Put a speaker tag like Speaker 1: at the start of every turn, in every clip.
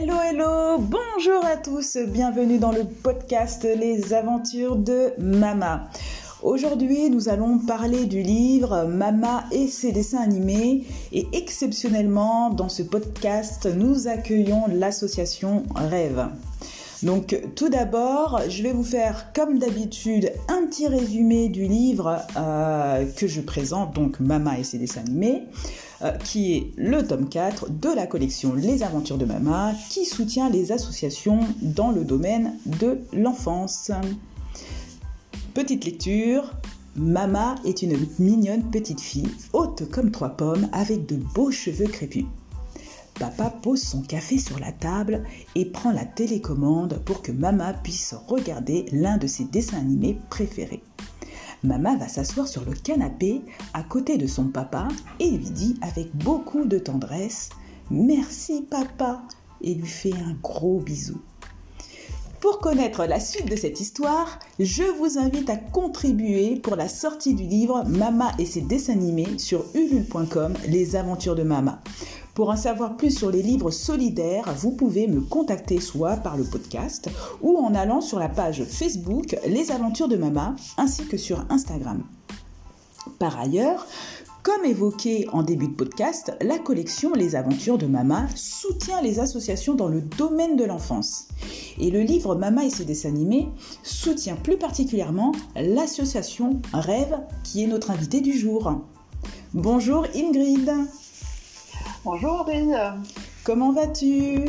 Speaker 1: Hello, hello, bonjour à tous, bienvenue dans le podcast Les aventures de Mama. Aujourd'hui, nous allons parler du livre Mama et ses dessins animés et exceptionnellement, dans ce podcast, nous accueillons l'association Rêve. Donc tout d'abord, je vais vous faire comme d'habitude un petit résumé du livre euh, que je présente, donc Mama et ses dessins animés, euh, qui est le tome 4 de la collection Les aventures de Mama, qui soutient les associations dans le domaine de l'enfance. Petite lecture. Mama est une mignonne petite fille, haute comme trois pommes, avec de beaux cheveux crépus. Papa pose son café sur la table et prend la télécommande pour que Mama puisse regarder l'un de ses dessins animés préférés. Mama va s'asseoir sur le canapé à côté de son papa et lui dit avec beaucoup de tendresse Merci papa et lui fait un gros bisou. Pour connaître la suite de cette histoire, je vous invite à contribuer pour la sortie du livre Mama et ses dessins animés sur ulule.com Les aventures de Mama. Pour en savoir plus sur les livres solidaires, vous pouvez me contacter soit par le podcast ou en allant sur la page Facebook Les aventures de Mama ainsi que sur Instagram. Par ailleurs, comme évoqué en début de podcast, la collection Les Aventures de Mama soutient les associations dans le domaine de l'enfance. Et le livre Mama et ses dessins animés soutient plus particulièrement l'association Rêve qui est notre invitée du jour. Bonjour Ingrid.
Speaker 2: Bonjour Aurélie.
Speaker 1: Comment vas-tu?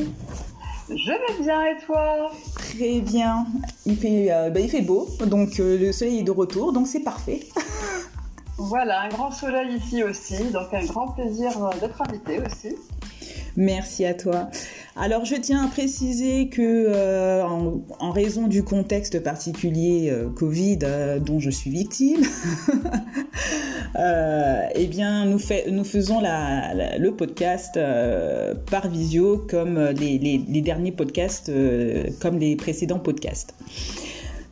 Speaker 2: Je vais bien et toi?
Speaker 1: Très bien. Il fait, euh, bah, il fait beau, donc euh, le soleil est de retour, donc c'est parfait.
Speaker 2: voilà, un grand soleil ici aussi, donc un grand plaisir euh, d'être invité aussi.
Speaker 1: Merci à toi. Alors je tiens à préciser que euh, en, raison du contexte particulier euh, Covid euh, dont je suis victime, eh bien nous, nous faisons le podcast par visio comme les derniers podcasts, comme les précédents podcasts.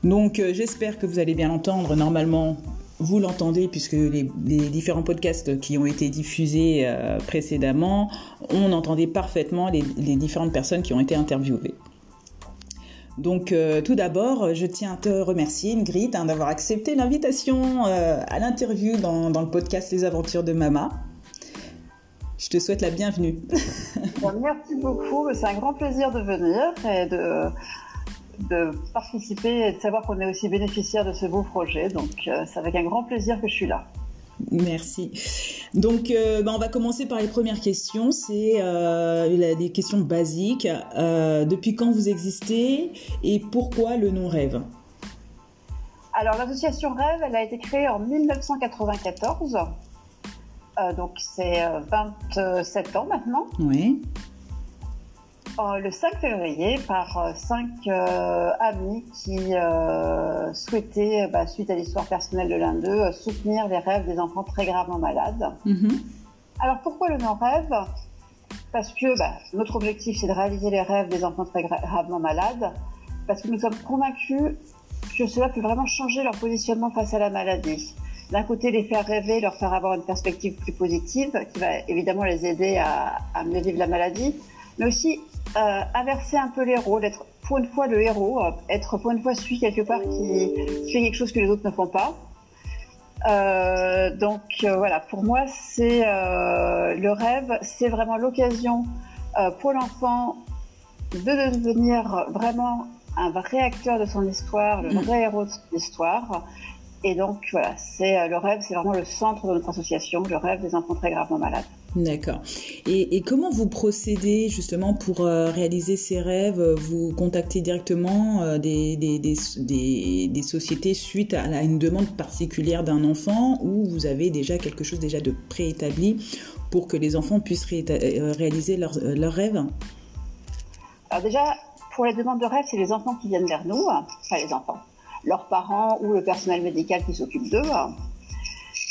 Speaker 1: Donc j'espère que vous allez bien l'entendre. Normalement, vous l'entendez puisque les, différents podcasts qui ont été diffusés euh, précédemment, on entendait parfaitement les, différentes personnes qui ont été interviewées. Donc euh, tout d'abord, je tiens à te remercier Ingrid hein, d'avoir accepté l'invitation euh, à l'interview dans, le podcast Les Aventures de Mama. Je te souhaite la bienvenue.
Speaker 2: Merci beaucoup, c'est un grand plaisir de venir et de de participer et de savoir qu'on est aussi bénéficiaire de ce beau projet. Donc, euh, c'est avec un grand plaisir que je suis là.
Speaker 1: Merci. Donc, euh, bah, on va commencer par les premières questions. C'est euh, des questions basiques. depuis quand vous existez et pourquoi le nom Rêve?
Speaker 2: Alors, l'association Rêve, elle a été créée en 1994. donc, c'est 27 ans maintenant.
Speaker 1: Oui.
Speaker 2: Euh, le 5 février par euh, cinq euh, amis qui souhaitaient, bah, suite à l'histoire personnelle de l'un d'eux, soutenir les rêves des enfants très gravement malades. Mhm. Alors pourquoi le nom rêve? Parce que bah, notre objectif c'est de réaliser les rêves des enfants très gravement malades, parce que nous sommes convaincus que cela peut vraiment changer leur positionnement face à la maladie. D'un côté, les faire rêver, leur faire avoir une perspective plus positive, qui va évidemment les aider à, à mieux vivre la maladie, mais aussi euh, inverser un peu les rôles, être pour une fois le héros, euh, être pour une fois celui quelque part qui, fait quelque chose que les autres ne font pas. Euh, donc voilà, pour moi, c'est le rêve, c'est vraiment l'occasion pour l'enfant de devenir vraiment un vrai acteur de son histoire, le mm. vrai héros de son histoire. Et donc voilà, c'est le rêve, c'est vraiment le centre de notre association, le rêve des enfants très gravement malades.
Speaker 1: D'accord. Et, comment vous procédez justement pour euh, réaliser ces rêves? Vous contactez directement euh, des, des, sociétés suite à, une demande particulière d'un enfant ou vous avez déjà quelque chose déjà de préétabli pour que les enfants puissent euh, réaliser leurs rêves?
Speaker 2: Alors déjà, pour les demandes de rêves, c'est les enfants qui viennent vers nous, enfin les enfants, leurs parents ou le personnel médical qui s'occupe d'eux.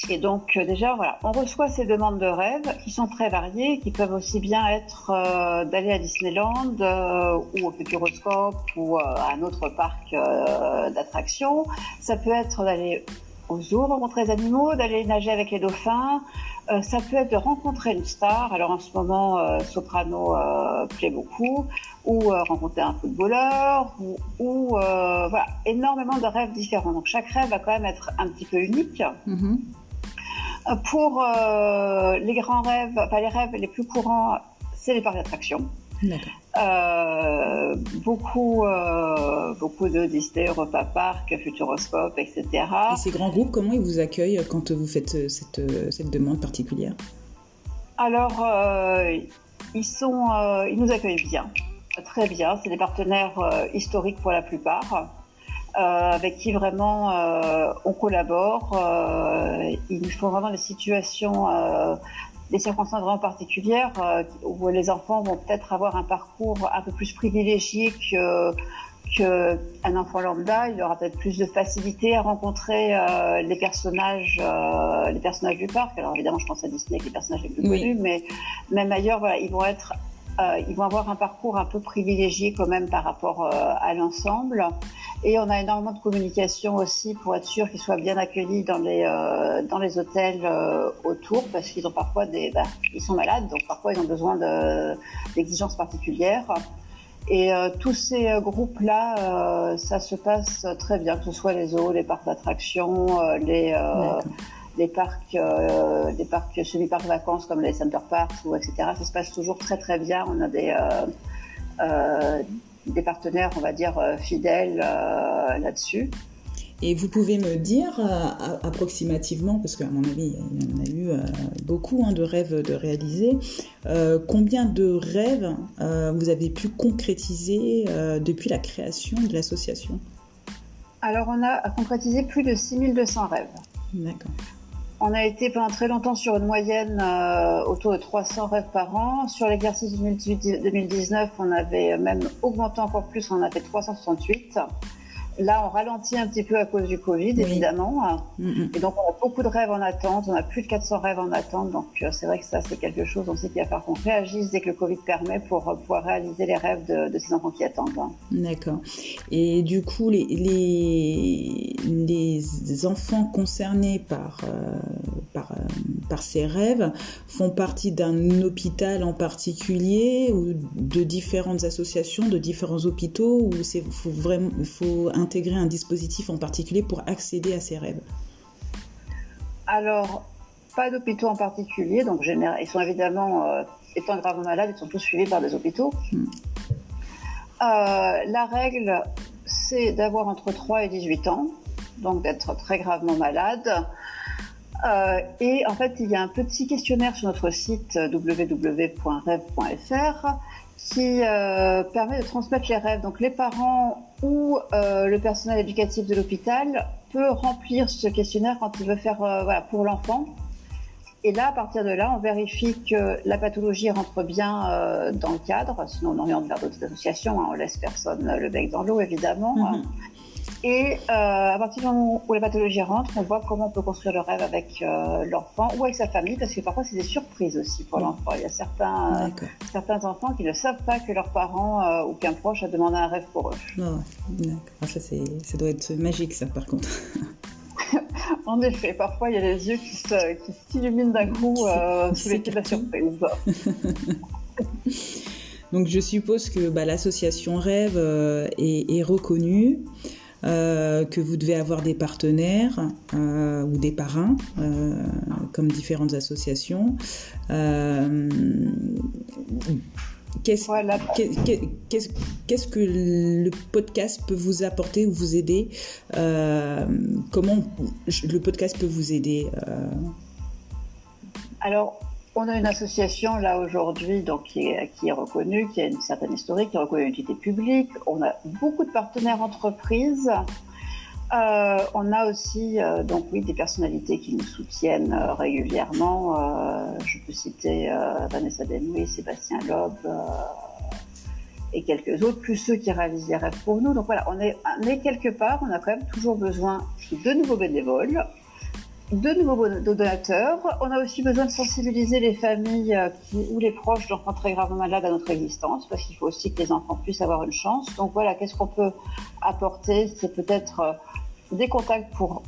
Speaker 2: Et donc euh, déjà, voilà, on reçoit ces demandes de rêve qui sont très variées, qui peuvent aussi bien être euh, d'aller à Disneyland euh, ou au Futuroscope ou à un autre parc d'attractions. Ça peut être d'aller au zoo rencontrer les animaux, d'aller nager avec les dauphins, ça peut être de rencontrer une star. Alors en ce moment, Soprano plaît beaucoup, ou rencontrer un footballeur, ou, voilà, énormément de rêves différents. Donc chaque rêve va quand même être un petit peu unique. Mm-hmm. Pour les grands rêves, enfin les rêves les plus courants, c'est les parcs d'attraction. Euh, beaucoup, euh, beaucoup de Disney, Europa Park, Futuroscope, etc.
Speaker 1: Et ces grands groupes, comment ils vous accueillent quand vous faites euh, cette, cette demande particulière?
Speaker 2: Alors, ils, sont, ils nous accueillent bien, très bien. C'est des partenaires historiques pour la plupart. Avec qui vraiment on collabore. il nous faut vraiment des situations des circonstances vraiment particulières euh, où les enfants vont peut-être avoir un parcours un peu plus privilégié que qu'un enfant lambda, il aura peut-être plus de facilité à rencontrer euh, les personnages, euh, les personnages du parc. Alors évidemment, je pense à Disney, les personnages les plus connus, mais même ailleurs, voilà, ils vont être euh, ils vont avoir un parcours un peu privilégié quand même par rapport euh, à l'ensemble. Et on a énormément de communication aussi pour être sûr qu'ils soient bien accueillis dans les euh, dans les hôtels autour parce qu'ils ont parfois des bah, ils sont malades donc parfois ils ont besoin d'exigences particulières. Et tous ces groupes-là, ça se passe très bien, que ce soit les zoos, les parcs d'attractions, les, des parcs, euh, des parcs semi-parcs vacances comme les center parks ou etc. Ça se passe toujours très très bien. On a des euh, euh, des partenaires, on va dire fidèles là-dessus.
Speaker 1: Et vous pouvez me dire approximativement, parce qu'à mon avis, il y en a eu beaucoup hein, de rêves de réaliser, combien de rêves vous avez pu concrétiser depuis la création de l'association?
Speaker 2: Alors, on a concrétisé plus de 6200 rêves.
Speaker 1: D'accord.
Speaker 2: On a été pendant très longtemps sur une moyenne euh, autour de 300 rêves par an. Sur l'exercice 2018-2019, on avait même augmenté encore plus, on a fait 368. Là, on ralentit un petit peu à cause du Covid, évidemment. Mm, mm. Et donc, on a beaucoup de rêves en attente. On a plus de 400 rêves en attente. Donc, euh, c'est vrai que ça, c'est quelque chose aussi qu'il va falloir qu'on réagisse dès que le Covid permet pour euh, pouvoir réaliser les rêves de, ces enfants qui attendent.
Speaker 1: D'accord. Et du coup, les, les, enfants concernés par, euh, par, par ces rêves font partie d'un hôpital en particulier ou de différentes associations, de différents hôpitaux ou c'est faut vraiment faut intégrer un dispositif en particulier pour accéder à ces rêves
Speaker 2: Alors, pas d'hôpitaux en particulier. Donc, ils sont évidemment, euh, étant gravement malades, ils sont tous suivis par des hôpitaux. Hmm. Euh, la règle, c'est d'avoir entre 3 et 18 ans, donc d'être très gravement malade. Euh, et en fait, il y a un petit questionnaire sur notre site www.rêve.fr qui euh, permet de transmettre les rêves. Donc les parents ou euh, le personnel éducatif de l'hôpital peut remplir ce questionnaire quand il veut faire euh, voilà, pour l'enfant. Et là, à partir de là, on vérifie que la pathologie rentre bien dans le cadre, sinon on oriente vers d'autres associations, hein, on laisse personne le bec dans l'eau évidemment. Mhm. Et euh, à partir du moment où la pathologie rentre, on voit comment on peut construire le rêve avec euh, l'enfant ou avec sa famille, parce que parfois c'est des surprises aussi pour l'enfant. Il y a certains, certains enfants qui ne savent pas que leurs parents euh, ou qu'un proche a demandé un rêve pour eux.
Speaker 1: Oh, ça, ça doit être magique, ça, par contre.
Speaker 2: en effet, parfois il y a les yeux qui s'illuminent d'un coup sous l'effet de la surprise.
Speaker 1: Donc je suppose que bah, l'association Rêve est, est, reconnue. Euh, que vous devez avoir des partenaires euh, ou des parrains, euh, comme différentes associations. Qu'est-ce que le podcast peut vous apporter ou vous aider Comment le podcast peut vous aider
Speaker 2: Alors, on a une association là aujourd'hui donc qui est, reconnue, qui a une certaine historique, qui est reconnue une utilité publique. On a beaucoup de partenaires entreprises. Euh, on a aussi euh, donc oui des personnalités qui nous soutiennent euh, régulièrement. Je peux citer Vanessa Denouy, Sébastien Loeb et quelques autres, plus ceux qui réalisent les rêves pour nous. Donc voilà, on est quelque part, on a quand même toujours besoin de nouveaux bénévoles de nouveaux donateurs. On a aussi besoin de sensibiliser les familles euh, ou les proches d'enfants très gravement malades à notre existence, parce qu'il faut aussi que les enfants puissent avoir une chance. Donc voilà, qu'est-ce qu'on peut apporter? C'est peut-être euh, des contacts pour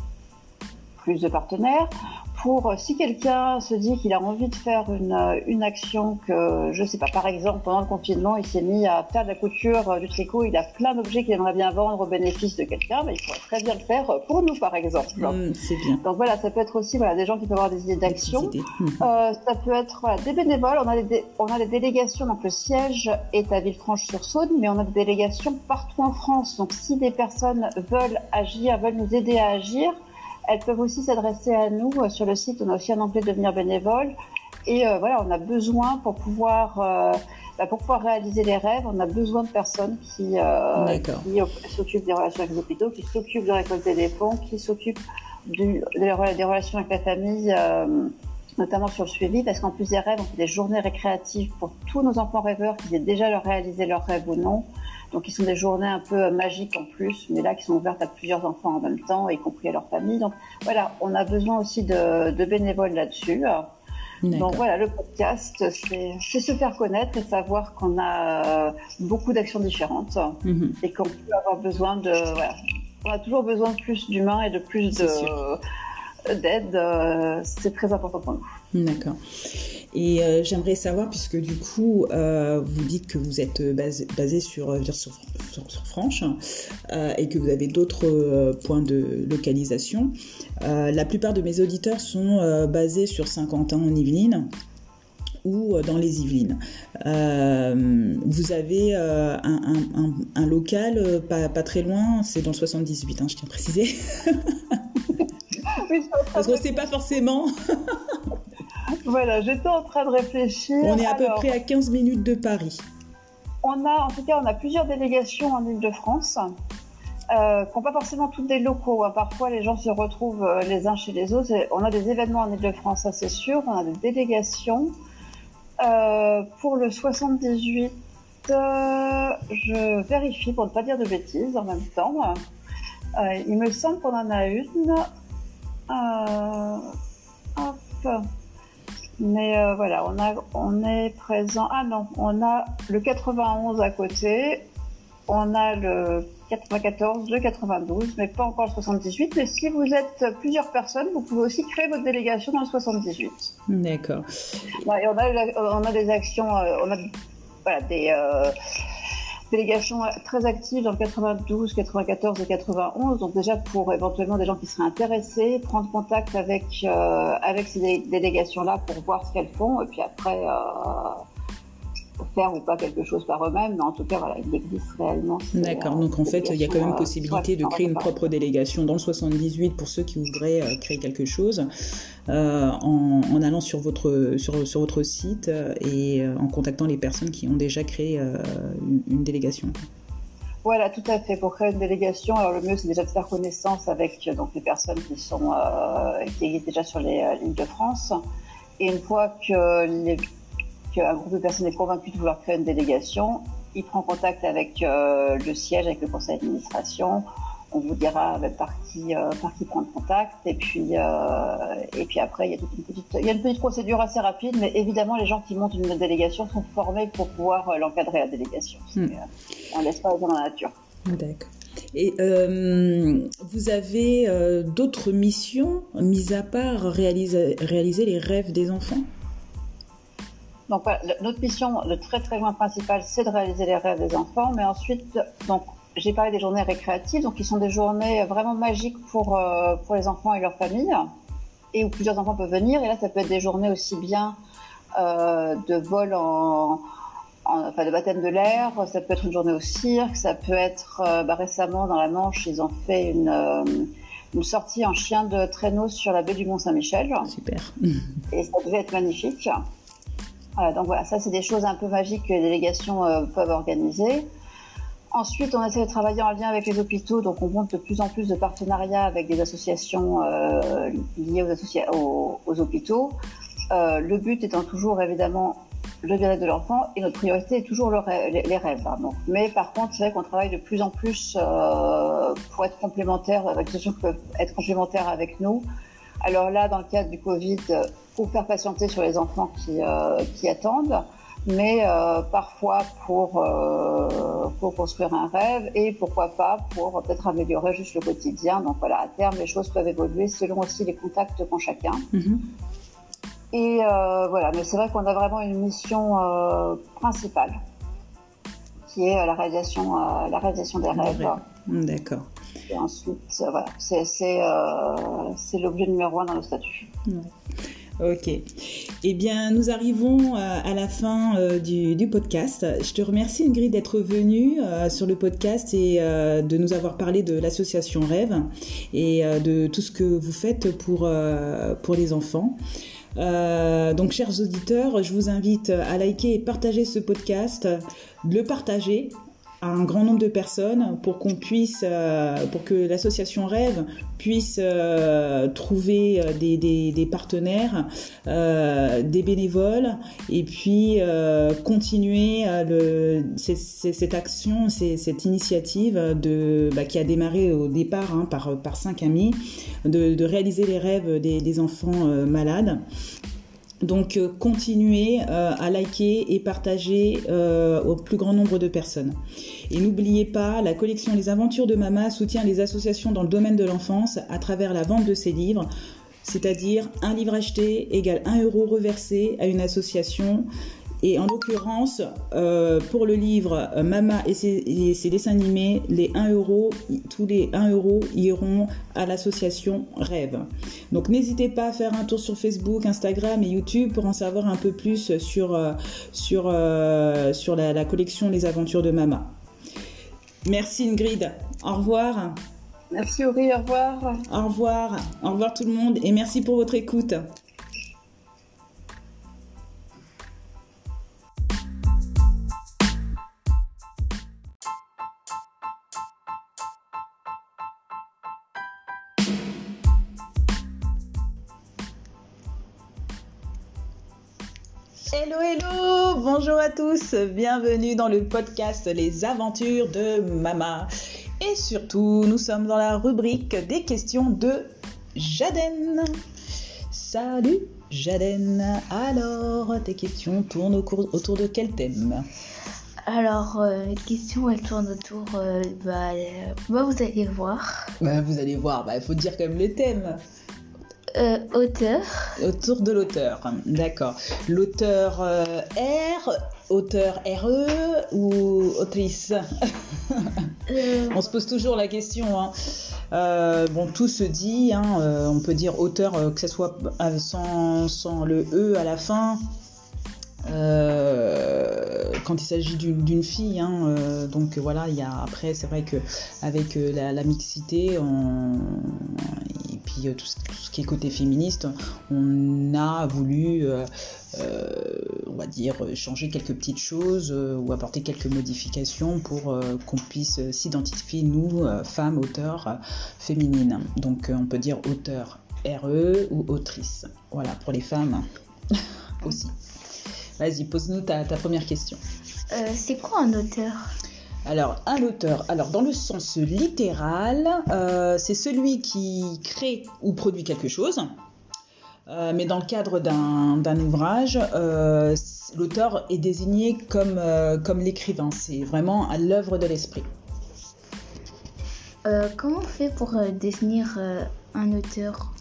Speaker 2: plus de partenaires, pour si quelqu'un se dit qu'il a envie de faire une, une action que je sais pas par exemple pendant le confinement il s'est mis à faire de la couture du tricot il a plein d'objets qu'il aimerait bien vendre au bénéfice de quelqu'un mais il pourrait très bien le faire pour nous par exemple.
Speaker 1: Mmh, c'est bien.
Speaker 2: Donc voilà ça peut être aussi voilà des gens qui peuvent avoir des idées d'action. mmh. euh, ça peut être voilà, des bénévoles. On a des on a des délégations. Donc le siège est à Villefranche-sur-Saône mais on a des délégations partout en France. Donc si des personnes veulent agir veulent nous aider à agir elles peuvent aussi s'adresser à nous euh, sur le site. On a aussi un onglet devenir bénévole. Et euh, voilà, on a besoin pour pouvoir, euh, bah, pour pouvoir réaliser les rêves, on a besoin de personnes qui, qui s'occupent des relations avec les hôpitaux, qui s'occupent de récolter des fonds, qui s'occupent des, des, relations avec la famille, notamment sur le suivi, parce qu'en plus des rêves, on fait des journées récréatives pour tous nos enfants rêveurs qui aient déjà leur réalisé leurs rêves ou non. Donc, ils sont des journées un peu euh, magiques en plus, mais là, qui sont ouvertes à plusieurs enfants en même temps, y compris à leur famille. Donc, voilà, on a besoin aussi de, de bénévoles là-dessus. Donc voilà, le podcast, c'est se faire connaître et savoir qu'on a euh, beaucoup d'actions différentes mhm. et qu'on peut avoir besoin de... Voilà, on a toujours besoin de plus d'humains et de plus d'aide. Euh, c'est très important pour
Speaker 1: nous. D'accord. Et euh, j'aimerais savoir, puisque du coup, euh, vous dites que vous êtes basé, sur, euh, sur, sur, Franche et que vous avez d'autres points de localisation. la plupart de mes auditeurs sont basés sur Saint-Quentin en Yvelines ou dans les Yvelines. vous avez un, local pas, pas, très loin, c'est dans le 78, hein, je tiens à préciser. Parce qu'on ne sait pas forcément.
Speaker 2: Voilà, j'étais en train de réfléchir.
Speaker 1: On est à peu près à 15 minutes de Paris.
Speaker 2: On a, en tout cas, on a plusieurs délégations en Ile-de-France. Euh, qui n'ont pas forcément toutes des locaux. Hein. Parfois, les gens se retrouvent euh, les uns chez les autres. on a des événements en Ile-de-France, ça c'est sûr. On a des délégations. Euh, pour le 78, je vérifie pour ne pas dire de bêtises en même temps. il me semble qu'on en a une. hop. Mais euh, voilà, on, a, on est présent. Ah non, on a le 91 à côté, on a le 94, le 92, mais pas encore le 78. Mais si vous êtes plusieurs personnes, vous pouvez aussi créer votre délégation dans le 78.
Speaker 1: D'accord.
Speaker 2: on, a, on a des actions, euh, on a voilà, des, euh, délégation très active dans le 92, 94 et 91. Donc déjà pour éventuellement des gens qui seraient intéressés, prendre contact avec euh, avec ces délégations-là pour voir ce qu'elles font et puis après euh, faire ou pas quelque chose par eux-mêmes, mais en tout cas, voilà, il existe réellement.
Speaker 1: D'accord, donc en fait, il y a quand même possibilité de créer une propre délégation dans le 78 pour ceux qui voudraient euh, créer quelque chose, euh, en, allant sur votre, sur, sur votre site et euh, en contactant les personnes qui ont déjà créé une, délégation.
Speaker 2: Voilà, tout à fait. Pour créer une délégation, alors le mieux c'est déjà de faire connaissance avec donc les personnes qui sont qui existent déjà sur les lignes de France. Et une fois que les un groupe de personnes est convaincu de vouloir créer une délégation, il prend contact avec euh, le siège, avec le conseil d'administration. On vous dira par qui, euh, par qui prendre contact. Et puis, euh, et puis après, il y, a une petite, il y a une petite procédure assez rapide, mais évidemment, les gens qui montent une délégation sont formés pour pouvoir l'encadrer, la délégation. Hmm. on ne laisse pas dans la nature.
Speaker 1: D'accord. Et vous avez d'autres missions, mis à part réaliser, réaliser les rêves des enfants?
Speaker 2: Donc notre mission, le très très loin principal, c'est de réaliser les rêves des enfants, mais ensuite, donc j'ai parlé des journées récréatives, donc qui sont des journées vraiment magiques pour euh, pour les enfants et leurs familles, et où plusieurs enfants peuvent venir. Et là, ça peut être des journées aussi bien euh, de vol en, enfin de baptême de l'air, ça peut être une journée au cirque, ça peut être euh, bah, récemment dans la Manche, ils ont fait une une sortie en chien de traîneau sur la baie du Mont Saint-Michel.
Speaker 1: Super.
Speaker 2: Et ça devait être magnifique donc voilà, ça c'est des choses un peu magiques que les délégations euh, peuvent organiser. Ensuite, on essaie de travailler en lien avec les hôpitaux, donc on monte de plus en plus de partenariats avec des associations euh, liées aux, aux, hôpitaux. Euh, le but étant toujours évidemment le bien-être de l'enfant et notre priorité est toujours les, rêves. Hein, Mais par contre, c'est vrai qu'on travaille de plus en plus pour être complémentaires, avec des associations qui peuvent être complémentaires avec nous. Alors là, dans le cadre du Covid, pour faire patienter sur les enfants qui, euh, qui attendent. mais parfois pour, pour construire un rêve et pourquoi pas pour peut-être améliorer juste le quotidien. Donc voilà, à terme, les choses peuvent évoluer selon aussi les contacts qu'ont chacun. Mhm. Et voilà, mais c'est vrai qu'on a vraiment une mission principale qui est la réalisation, la réalisation des rêves.
Speaker 1: D'accord.
Speaker 2: Et ensuite, voilà, c'est l'objet numéro un dans le statut.
Speaker 1: Ok. Eh bien, nous arrivons euh, à la fin euh, du, podcast. Je te remercie, Ingrid, d'être venue euh, sur le podcast et de nous avoir parlé de l'association Rêve et de tout ce que vous faites pour, pour les enfants. donc, chers auditeurs, je vous invite à liker et partager ce podcast, le partager à un grand nombre de personnes pour qu'on puisse, euh, pour que l'association Rêve puisse euh, trouver euh, des, partenaires, des bénévoles, et puis continuer cette action, cette initiative bah, qui a démarré au départ hein, par, par cinq amis, de, réaliser les rêves des enfants malades. Donc euh, continuez euh, à liker et partager euh, au plus grand nombre de personnes. Et n'oubliez pas, la collection Les Aventures de Mama soutient les associations dans le domaine de l'enfance à travers la vente de ses livres, c'est-à-dire un livre acheté égale un euro reversé à une association et en l'occurrence, euh, pour le livre euh, Mama et ses, dessins animés, les 1 euro, tous les 1 euro iront à l'association Rêve. Donc n'hésitez pas à faire un tour sur Facebook, Instagram et YouTube pour en savoir un peu plus sur, euh, sur, sur la, la collection Les Aventures de Mama. Merci Ingrid. Au revoir.
Speaker 2: Merci Aurélie, au revoir.
Speaker 1: Au revoir. Au revoir tout le monde et merci pour votre écoute. Tous, bienvenue dans le podcast Les aventures de Mama. Et surtout, nous sommes dans la rubrique des questions de Jaden. Salut Jaden, alors tes questions tournent autour de quel thème?
Speaker 3: Alors, euh, les questions, elles tournent autour, euh, bah, euh, bah, vous allez voir.
Speaker 1: Bah, vous allez voir, il faut dire quand même le thème.
Speaker 3: Euh, auteur.
Speaker 1: Autour de l'auteur, d'accord. L'auteur R, auteur RE ou autrice euh. On se pose toujours la question. Hein. bon, tout se dit, hein, on peut dire auteur, que ce soit sans, sans, le E à la fin. Quand il s'agit d'une fille, hein, donc voilà, après c'est vrai que avec la, la, mixité, on, euh, tout, ce qui est côté féministe, on a voulu, euh, euh, on va dire, changer quelques petites choses ou apporter quelques modifications pour qu'on puisse s'identifier, nous, femmes, auteurs féminines. Donc on peut dire auteur RE ou autrice. Voilà, pour les femmes aussi. Vas-y, pose-nous ta, première question.
Speaker 3: c'est quoi un auteur?
Speaker 1: Alors, un auteur, alors dans le sens littéral, euh, c'est celui qui crée ou produit quelque chose. Euh, mais dans le cadre d'un ouvrage, euh, l'auteur est désigné comme, comme l'écrivain. C'est vraiment à l'œuvre de l'esprit.
Speaker 3: comment on fait pour définir un auteur?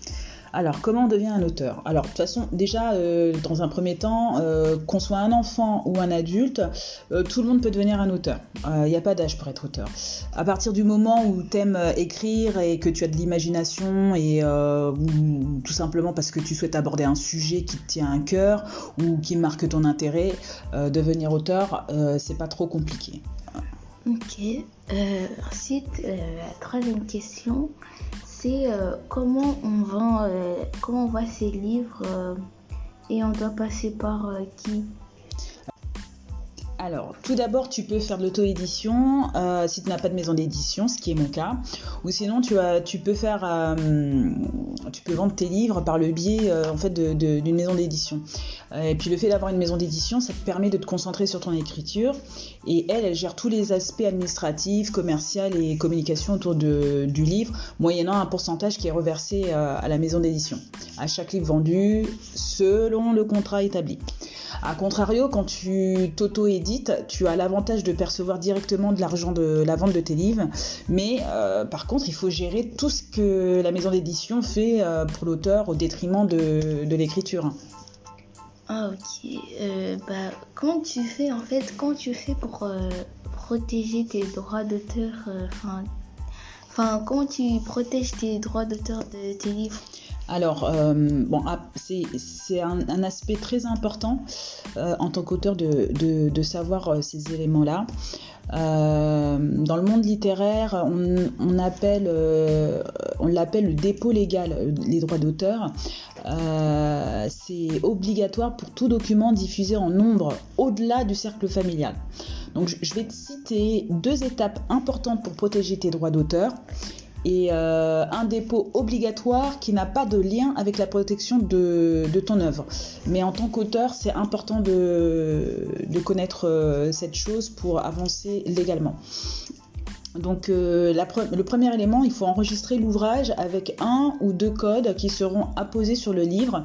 Speaker 1: Alors, comment on devient un auteur? Alors, de toute façon, déjà, euh, dans un premier temps, euh, qu'on soit un enfant ou un adulte, euh, tout le monde peut devenir un auteur. Il n'y a pas d'âge pour être auteur. À partir du moment où tu écrire et que tu as de l'imagination et ou, tout simplement parce que tu souhaites aborder un sujet qui te tient à cœur ou qui marque ton intérêt, devenir auteur, c'est pas trop compliqué.
Speaker 3: Ok. ensuite, la troisième question, c'est euh, comment on vend, euh, comment on voit ces livres euh, et on doit passer par qui?
Speaker 1: Alors, tout d'abord, tu peux faire de l'auto-édition si tu n'as pas de maison d'édition, ce qui est mon cas. Ou sinon, tu, as, tu peux faire, tu peux vendre tes livres par le biais d'une maison d'édition. et puis le fait d'avoir une maison d'édition, ça te permet de te concentrer sur ton écriture. Et elle, elle gère tous les aspects administratifs, commerciaux et communication autour du livre, moyennant un pourcentage qui est reversé à la maison d'édition. À chaque livre vendu, selon le contrat établi. A contrario, quand tu t'auto-édites, tu as l'avantage de percevoir directement de l'argent de la vente de tes livres. Mais euh, par contre, il faut gérer tout ce que la maison d'édition fait euh, pour l'auteur au détriment de, l'écriture.
Speaker 3: Ah ok. Euh, bah, comment tu fais en fait Comment tu fais pour protéger tes droits d'auteur Enfin, comment tu protèges tes droits d'auteur de tes livres?
Speaker 1: Alors, euh, bon, ah, c'est un, aspect très important euh, en tant qu'auteur de, savoir euh, ces éléments-là. dans le monde littéraire, on, on l'appelle le dépôt légal, les droits d'auteur. C'est obligatoire pour tout document diffusé en nombre au-delà du cercle familial. Donc, je vais te citer deux étapes importantes pour protéger tes droits d'auteur et euh, un dépôt obligatoire qui n'a pas de lien avec la protection de, ton œuvre. Mais en tant qu'auteur, c'est important de, connaître euh, cette chose pour avancer légalement. Donc euh, le premier élément, il faut enregistrer l'ouvrage avec un ou deux codes qui seront apposés sur le livre.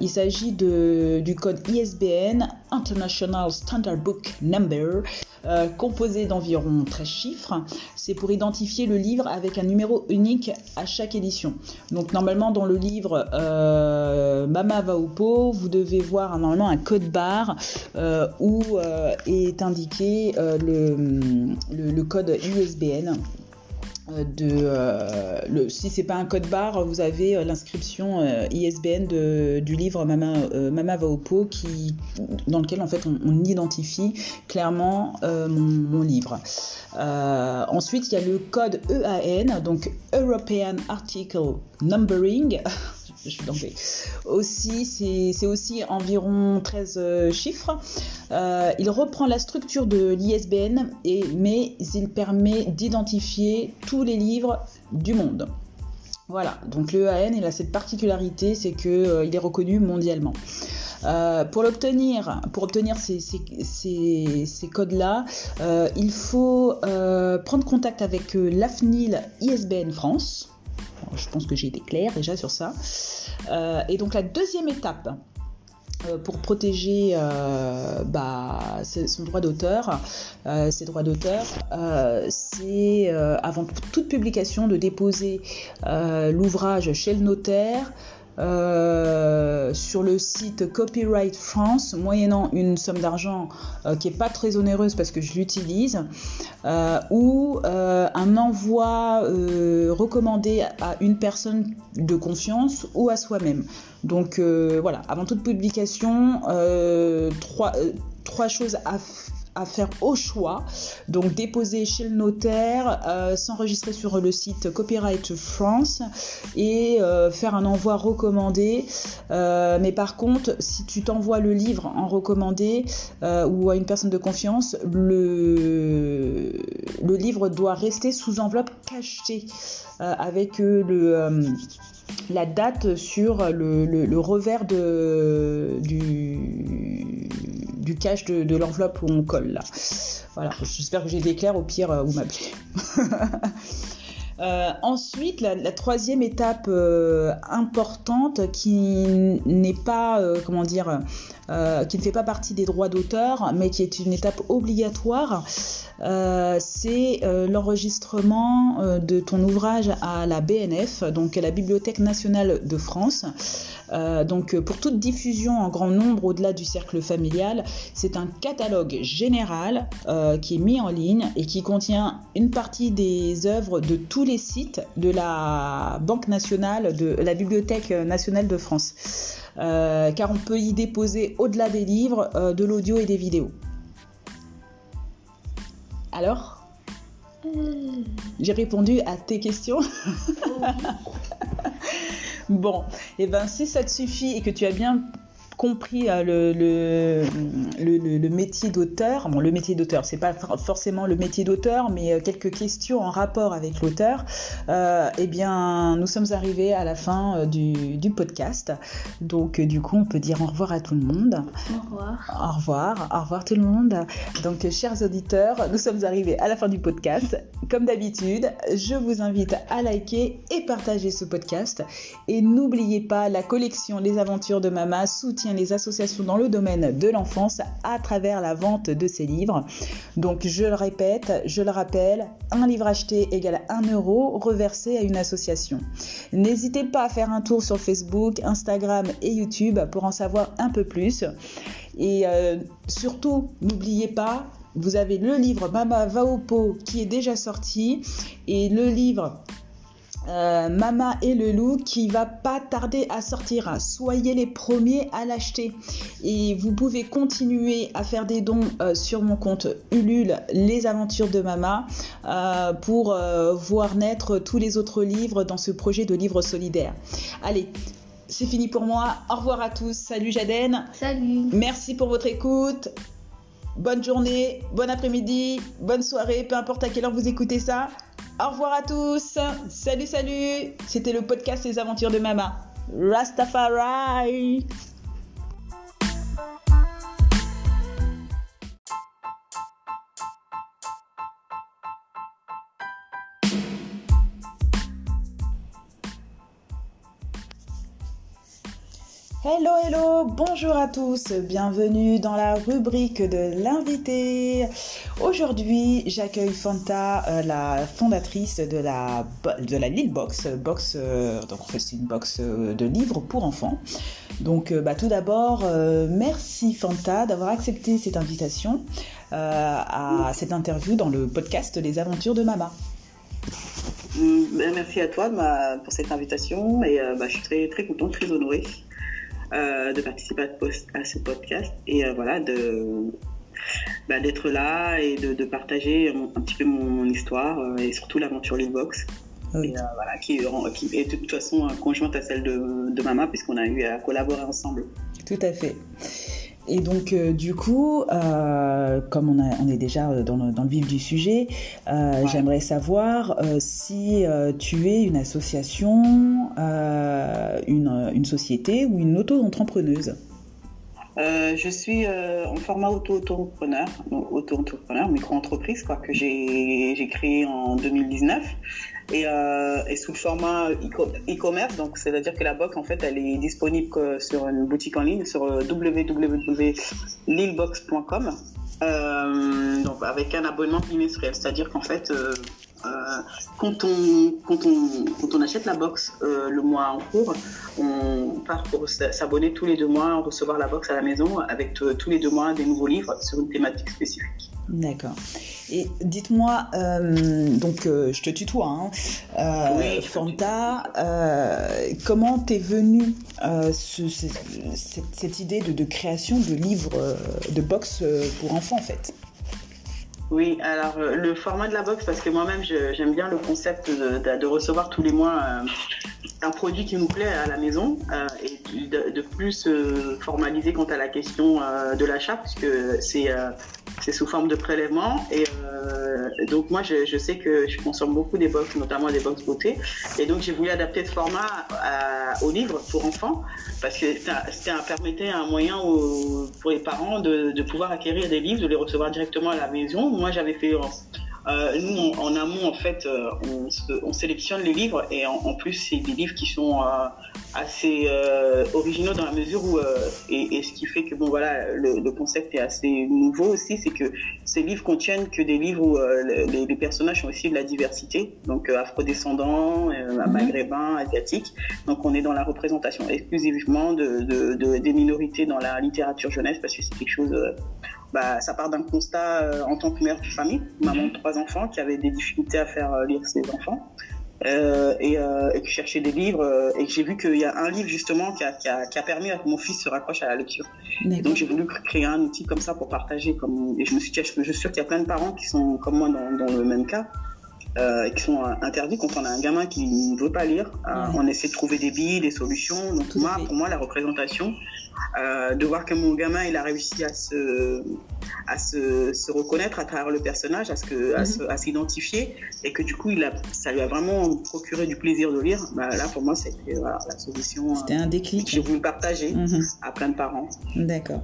Speaker 1: Il s'agit du code ISBN, International Standard Book Number, euh, composé d'environ 13 chiffres. C'est pour identifier le livre avec un numéro unique à chaque édition. Donc normalement dans le livre euh, Mama va au pot, vous devez voir normalement un code barre euh, où est indiqué le, code ISBN. Euh, de euh, le, si c'est pas un code barre, vous avez euh, l'inscription ISBN du livre Mama, pot qui, dans lequel en fait on, identifie clairement mon, livre. ensuite, il y a le code EAN, donc European Article Numbering. je suis Aussi, c'est aussi environ 13 chiffres. Euh, il reprend la structure de l'ISBN, mais il permet d'identifier tous les livres du monde. Voilà, donc le EAN, il a cette particularité, c'est qu'il euh, est reconnu mondialement. Euh, pour l'obtenir, pour obtenir ces, codes-là, il faut prendre contact avec l'AFNIL ISBN France. Je pense que j'ai été claire déjà sur ça. et donc la deuxième étape, euh, pour protéger euh, bah, son droit d'auteur, euh, ses droits d'auteur, c'est avant toute publication de déposer l'ouvrage chez le notaire. Sur le site Copyright France, moyennant une somme d'argent qui n'est pas très onéreuse parce que je l'utilise, ou un envoi recommandé à une personne de confiance ou à soi-même. Donc euh, voilà, avant toute publication, euh, euh, trois, choses à, faire au choix. Donc déposer chez le notaire, s'enregistrer sur le site Copyright France et faire un envoi recommandé. mais par contre, si tu t'envoies le livre en recommandé ou à une personne de confiance, le, livre doit rester sous enveloppe cachée avec la date sur le, revers de, du, du cache de, l'enveloppe où on colle là. Voilà, j'espère que j'ai été au pire euh, vous m'appelez. Euh, ensuite, la, troisième étape euh, importante qui n'est pas, comment dire, qui ne fait pas partie des droits d'auteur, mais qui est une étape obligatoire, c'est l'enregistrement de ton ouvrage à la BNF, donc à la Bibliothèque nationale de France. Donc pour toute diffusion en grand nombre au-delà du cercle familial, c'est un catalogue général qui est mis en ligne et qui contient une partie des œuvres de tous les sites de la Banque nationale, de la Bibliothèque nationale de France. car on peut y déposer au-delà des livres, de l'audio et des vidéos. Alors? J'ai répondu à tes questions. Bon, et eh ben si ça te suffit et que tu as bien compris le, le, le, métier d'auteur. Bon, le métier d'auteur, c'est pas forcément le métier d'auteur, mais quelques questions en rapport avec l'auteur. eh bien, nous sommes arrivés à la fin du, du podcast. Donc, du coup, on peut dire au revoir à tout le monde.
Speaker 3: Au revoir.
Speaker 1: Au revoir. Au revoir tout le monde. Donc, chers auditeurs, nous sommes arrivés à la fin du podcast. Comme d'habitude, je vous invite à liker et partager ce podcast. Et n'oubliez pas, la collection Les Aventures de Mama soutient les associations dans le domaine de l'enfance à travers la vente de ses livres. Donc, je le répète, je le rappelle, un livre acheté égale 1 euro reversé à une association. N'hésitez pas à faire un tour sur Facebook, Instagram et YouTube pour en savoir un peu plus. Et euh, surtout, n'oubliez pas, vous avez le livre Mama va au pot qui est déjà sorti et le livre euh, Mama et le loup qui va pas tarder à sortir. Soyez les premiers à l'acheter. Et vous pouvez continuer à faire des dons euh, sur mon compte Ulule Les Aventures de Mama pour voir naître tous les autres livres dans ce projet de livre solidaire. Allez, c'est fini pour moi. Au revoir à tous. Salut Jaden.
Speaker 3: Salut.
Speaker 1: Merci pour votre écoute. Bonne journée, bon après-midi, bonne soirée, peu importe à quelle heure vous écoutez ça. Au revoir à tous. Salut, salut. C'était le podcast Les Aventures de Mama. Rastafari. Hello, hello, bonjour à tous, bienvenue dans la rubrique de l'invité. Aujourd'hui, j'accueille Fanta, euh, la fondatrice de la, de la Lille Box. box euh, donc en fait, c'est une box euh, de livres pour enfants. Donc, bah, tout d'abord, merci Fanta d'avoir accepté cette invitation à cette interview dans le podcast Les Aventures de Mama.
Speaker 4: Mm, ben, merci à toi pour cette invitation et bah, je suis très, très contente, très honorée. Euh, de participer à, ce podcast et euh, voilà, de, bah, d'être là et de, partager un, petit peu mon, histoire euh, et surtout l'aventure Livebox. voilà, qui, qui, est de toute façon conjointe à celle de, de Mama puisqu'on a eu à collaborer ensemble.
Speaker 1: Tout à fait. Et donc, euh, du coup, euh, comme on, est déjà dans le, vif du sujet, euh, j'aimerais savoir si tu es une association, une, société ou une auto-entrepreneuse.
Speaker 4: Je suis en format auto-entrepreneur, auto-entrepreneur, micro-entreprise, quoi, que j'ai créé en 2019 et, euh, et, sous le format e-commerce. Donc, c'est-à-dire que la box, en fait, elle est disponible sur une boutique en ligne sur euh, www.lilbox.com. Euh, donc, avec un abonnement bimestriel. C'est-à-dire qu'en fait, euh, euh, quand, on, quand, on, quand on achète la box euh, le mois en cours, on part pour s'abonner tous les deux mois, recevoir la box à la maison avec tous les deux mois des nouveaux livres sur une thématique spécifique.
Speaker 1: D'accord. Et dites-moi, euh, donc euh, je te tutoie, hein, euh, Fanta, comment t'es venue cette, idée de, création de livres de box pour enfants en fait?
Speaker 4: Oui, alors le format de la box, parce que moi-même j'aime bien le concept de, recevoir tous les mois un produit qui nous plaît à la maison et de, plus formaliser quant à la question de l'achat, puisque c'est c'est sous forme de prélèvement. Et euh, donc moi, je, sais que je consomme beaucoup des box, notamment des box beauté. Et donc j'ai voulu adapter ce format au livre pour enfants parce que ça, permettait un moyen pour les parents de, de, pouvoir acquérir des livres, de les recevoir directement à la maison. Moi, j'avais fait euh, nous, en, amont, en fait, euh, on, sélectionne les livres et en, plus, c'est des livres qui sont euh, assez originaux dans la mesure où, et, ce qui fait que, bon, voilà, le, concept est assez nouveau aussi, c'est que ces livres contiennent que des livres où les, personnages sont aussi de la diversité, donc afrodescendants, mhm. maghrébins, asiatiques. Donc, on est dans la représentation exclusivement de, des minorités dans la littérature jeunesse parce que c'est quelque chose bah, ça part d'un constat euh, en tant que mère de famille, maman de trois enfants qui avait des difficultés à faire euh, lire ses enfants. Euh, et, et, qui cherchait des livres et j'ai vu qu'il y a un livre justement qui a, qui, a, qui a, permis à que mon fils se raccroche à la lecture. Donc j'ai voulu créer un outil comme ça pour partager. Comme, et je me suis dit, je, suis sûr qu'il y a plein de parents qui sont comme moi dans, dans le même cas. euh, qui sont interdits quand on a un gamin qui ne veut pas lire. On essaie de trouver des billes, des solutions. Donc moi, pour moi, la représentation, euh, de voir que mon gamin il a réussi à se à se, se reconnaître à travers le personnage, à ce mhm. à s'identifier et que du coup il a ça lui a vraiment procuré du plaisir de lire. Bah, là pour moi c'était la solution.
Speaker 1: C'était un déclic.
Speaker 4: Que j'ai voulu partager mhm. à plein de parents.
Speaker 1: D'accord.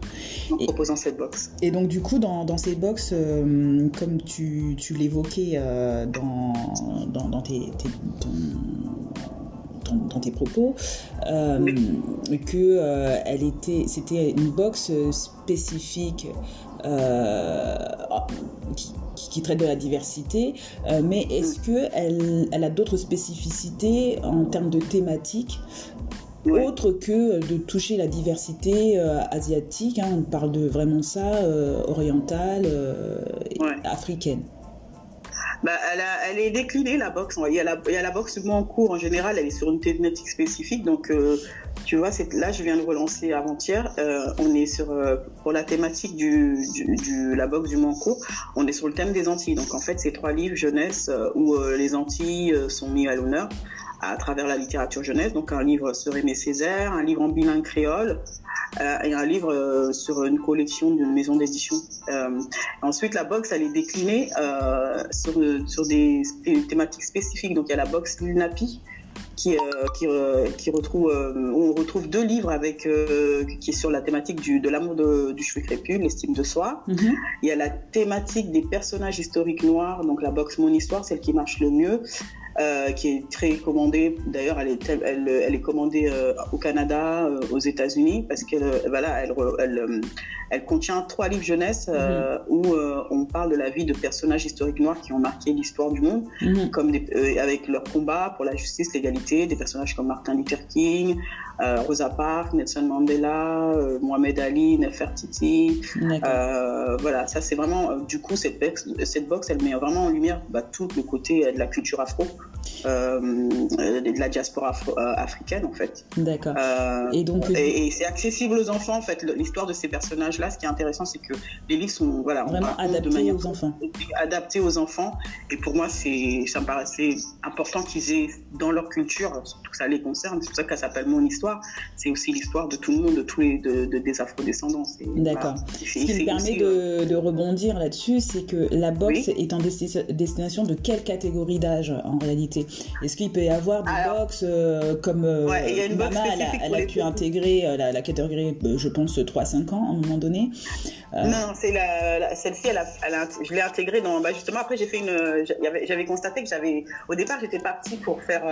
Speaker 4: En proposant cette box.
Speaker 1: Et donc du coup dans, dans ces box, euh, comme tu, tu l'évoquais euh, dans, dans, dans tes, tes dans, tes propos, euh, que euh, elle était, c'était une box spécifique euh, qui, traite de la diversité, mais est-ce que elle, elle a d'autres spécificités en termes de thématiques autre que de toucher la diversité asiatique, hein, on parle de vraiment ça, orientale, africaine?
Speaker 4: Bah, elle, a, elle, est déclinée la boxe. Il y a la, il y a la boxe en cours en général, elle est sur une thématique spécifique. Donc, euh, tu vois, là, je viens de relancer avant-hier. Euh, on est sur euh, pour la thématique du, du, la boxe du Mancourt. On est sur le thème des Antilles. Donc, en fait, c'est trois livres jeunesse où les Antilles sont mis à l'honneur à travers la littérature jeunesse. Donc, un livre sur Aimé Césaire, un livre en bilingue créole euh, et un livre euh, sur une collection d'une maison d'édition. Euh, ensuite, la box, elle est déclinée sur, sur des, thématiques spécifiques. Donc, il y a la box Lunapi, qui, qui, qui, retrouve, où on retrouve deux livres avec, qui est sur la thématique du, de l'amour du cheveu crépus, l'estime de soi. Mm-hmm. Il y a la thématique des personnages historiques noirs, donc la box Mon Histoire, celle qui marche le mieux. Euh, qui est très commandée. D'ailleurs, elle est, elle, elle est commandée euh, au Canada, euh, aux États-Unis, parce qu'elle voilà, elle, elle, elle, contient trois livres jeunesse mhm. où on parle de la vie de personnages historiques noirs qui ont marqué l'histoire du monde, mhm. comme des, avec leur combat pour la justice, l'égalité, des personnages comme Martin Luther King, Rosa Parks, Nelson Mandela, Mohamed Ali, Nefertiti. voilà, ça c'est vraiment, du coup, cette, cette box, elle met vraiment en lumière bah, tout le côté de la culture afro. Euh, de la diaspora euh, africaine en fait.
Speaker 1: D'accord.
Speaker 4: Euh, et donc et, c'est accessible aux enfants en fait. L'histoire de ces personnages-là, ce qui est intéressant, c'est que les livres sont voilà
Speaker 1: vraiment adaptés aux enfants.
Speaker 4: Adaptés aux enfants. Et pour moi, c'est ça me paraissait important qu'ils aient dans leur culture, surtout que ça les concerne. C'est pour ça qu'elle s'appelle Mon Histoire. C'est aussi l'histoire de tout le monde, de tous les de, des afro-descendants.
Speaker 1: D'accord. ce qui me permet de, de rebondir là-dessus, c'est que la boxe est en destination de quelle catégorie d'âge en réalité? Est-ce qu'il peut y avoir des box euh, comme euh, Mama, elle a, pu intégrer euh, la, catégorie, je pense, 3-5 ans à un moment donné
Speaker 4: Non, c'est la, celle-ci, elle je l'ai intégrée dans. Bah, justement, après, j'ai fait une. J'avais constaté que j'avais. Au départ, j'étais partie pour faire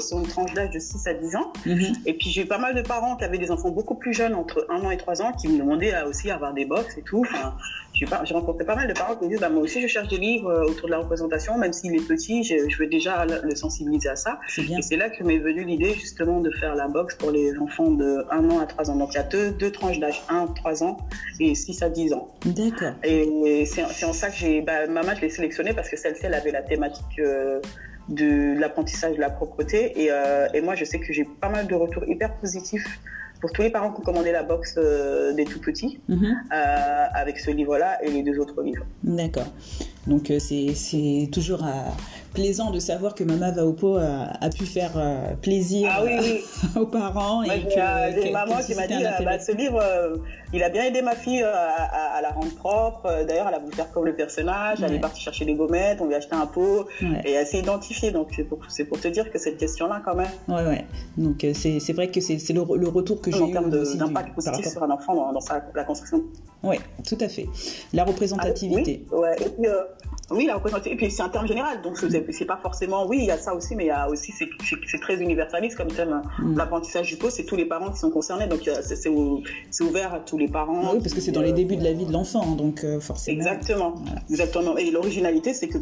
Speaker 4: son tranche d'âge de 6 à 10 ans. Mhm. Et puis, j'ai eu pas mal de parents qui avaient des enfants beaucoup plus jeunes, entre 1 an et 3 ans, qui me demandaient là aussi avoir des box et tout. Enfin, j'ai rencontré pas mal de parents qui me disent bah, Moi aussi, je cherche des livres autour de la représentation, même s'il est petit, je, je veux déjà le sensibiliser à ça. Et c'est là que m'est venue l'idée justement de faire la boxe pour les enfants de 1 an à 3 ans. Donc il y a deux, deux tranches d'âge, 1 3 ans et 6 à 10 ans.
Speaker 1: D'accord.
Speaker 4: Et c'est en ça que j'ai. Bah, maman, je l'ai sélectionnée parce que celle-ci, elle avait la thématique. Euh, de l'apprentissage de la propreté et, euh, et moi je sais que j'ai pas mal de retours hyper positifs pour tous les parents qui ont commandé la box euh, des tout petits mhm. euh, avec ce livre-là et les deux autres livres.
Speaker 1: D'accord. Donc euh, c'est toujours plaisant de savoir que Mama va au pot a, pu faire plaisir
Speaker 4: ah
Speaker 1: aux parents.
Speaker 4: et que, j'ai maman qui m'a dit bah, ce livre, il a bien aidé ma fille à, la rendre propre. D'ailleurs, elle a voulu faire comme le personnage. Elle est partie chercher des gommettes, on lui a acheté un pot et elle s'est identifiée. Donc c'est pour, pour te dire que cette question-là quand même.
Speaker 1: Ouais, ouais. Donc c'est vrai que c'est le, le, retour que
Speaker 4: en termes d'impact positif sur un enfant dans, dans sa, la construction.
Speaker 1: Oui, tout à fait. La représentativité.
Speaker 4: oui, ouais. et puis, euh, oui, la représentativité. Et puis c'est un terme général, donc c'est pas forcément. Oui, il y a ça aussi, mais il y a aussi c'est très universaliste comme thème. Mm. L'apprentissage du pot, c'est tous les parents qui sont concernés, donc c'est ouvert à tous les parents.
Speaker 1: oui, parce que c'est dans les débuts de la vie de l'enfant, donc euh, forcément.
Speaker 4: Exactement, exactement. Et l'originalité, c'est que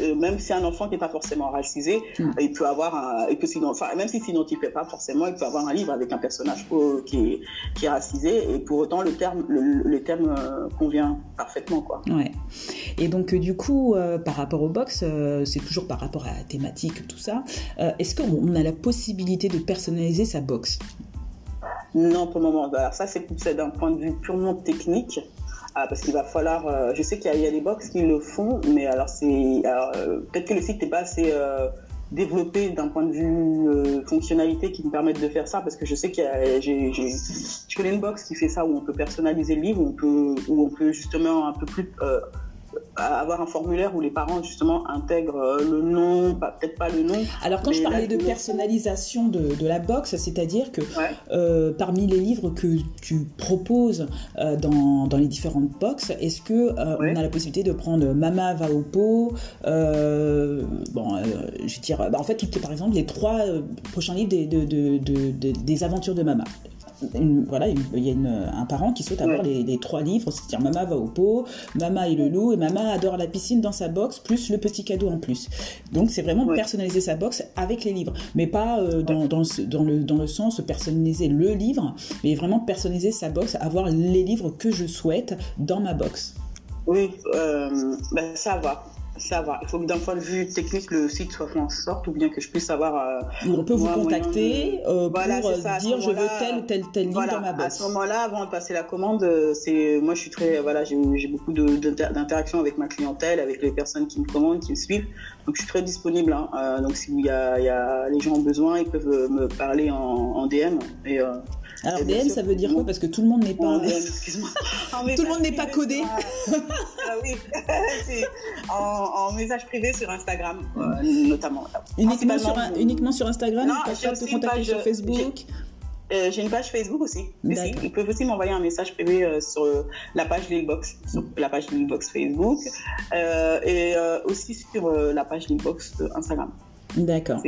Speaker 4: euh, même si un enfant n'est pas forcément racisé, hmm. il peut avoir un, il peut enfin, même s'il s'identifie pas forcément, il peut avoir un livre avec un personnage qui est, qui est racisé et pour autant le terme, le, terme euh, convient parfaitement, quoi.
Speaker 1: Ouais. Et donc, euh, du coup, par rapport au box, c'est toujours par rapport à la thématique, tout ça. Est-ce qu'on a la possibilité de personnaliser sa box?
Speaker 4: Non, pour le moment. Alors ça, c'est d'un point de vue purement technique. Ah, parce qu'il va falloir. je sais qu'il y, a des box qui le font, mais alors c'est. Peut-être que le site n'est pas assez développé d'un point de vue fonctionnalité qui me permettent de faire ça parce que je sais qu'il y a je connais une box qui fait ça où on peut personnaliser le livre où on peut où on peut justement un peu plus avoir un formulaire où les parents justement intègrent euh, le nom, peut-être pas le nom.
Speaker 1: Alors quand je parlais de personnalisation de, la box, c'est-à-dire que euh, parmi les livres que tu proposes euh, dans, dans, les différentes boxes, est-ce que on a la possibilité de prendre Mama va au pot Bon, je veux dire, bah, en fait, par exemple, les trois prochains livres des, de, des aventures de Mama voilà, il y a un parent qui souhaite avoir les, trois livres, c'est-à-dire Mama va au pot, Mama et le loup, et Mama adore la piscine dans sa box, plus le petit cadeau en plus. Donc c'est vraiment personnaliser sa box avec les livres, mais pas euh, dans, dans, le, dans le sens personnaliser le livre, mais vraiment personnaliser sa box, avoir les livres que je souhaite dans ma box.
Speaker 4: Oui, euh, ben, ça va savoir. Il faut que d'un point de vue technique, le site soit fait en sorte, ou bien que je puisse savoir.
Speaker 1: Euh, on peut vous contacter euh, pour euh, dire je veux tel ou tel tel livre dans ma box.
Speaker 4: À ce moment-là, avant de passer la commande, c'est moi je suis très voilà, j'ai beaucoup d'interactions avec ma clientèle, avec les personnes qui me commandent, qui me suivent. Donc je suis très disponible. Hein. donc s'il y a, y a, les gens ont besoin, ils peuvent me parler en, en DM et
Speaker 1: alors DM, ça veut dire quoi? Parce que tout le monde n'est pas. tout le monde n'est pas codé.
Speaker 4: ah oui, en, message privé sur Instagram, euh, notamment.
Speaker 1: Uniquement sur, uniquement sur Instagram
Speaker 4: Non, j'ai aussi une page sur Facebook? Euh, j'ai une page Facebook aussi. Ils peuvent aussi m'envoyer un message privé euh, sur la page Lilbox, sur la page Facebook et aussi sur la page Lilbox Instagram.
Speaker 1: D'accord.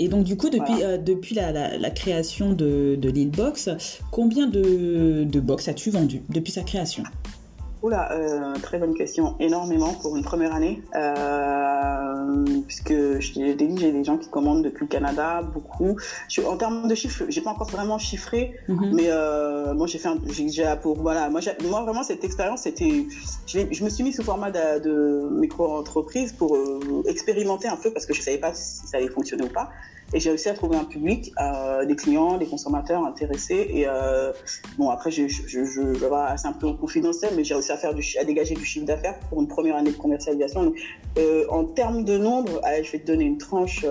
Speaker 1: Et donc, du coup, depuis, euh, depuis la, la, création de, de l'île Box, combien de, de box as-tu vendu depuis sa création?
Speaker 4: Oula, euh, très bonne question. Énormément pour une première année. Euh, puisque j'ai dit, j'ai des gens qui commandent depuis le Canada, beaucoup. Je, en termes de chiffres, j'ai pas encore vraiment chiffré, mhm. mais euh, moi j'ai fait un, j'ai, pour voilà, moi, moi vraiment cette expérience c'était, je, me suis mis sous format de, de micro-entreprise pour euh, expérimenter un peu parce que je savais pas si ça allait fonctionner ou pas. Et j'ai réussi à trouver un public, euh, des clients, des consommateurs intéressés. Et euh, bon, après, je, je, je, c'est un peu confidentiel, mais j'ai réussi à, faire du, à dégager du chiffre d'affaires pour une première année de commercialisation. euh, en termes de nombre, allez, je vais te donner une tranche.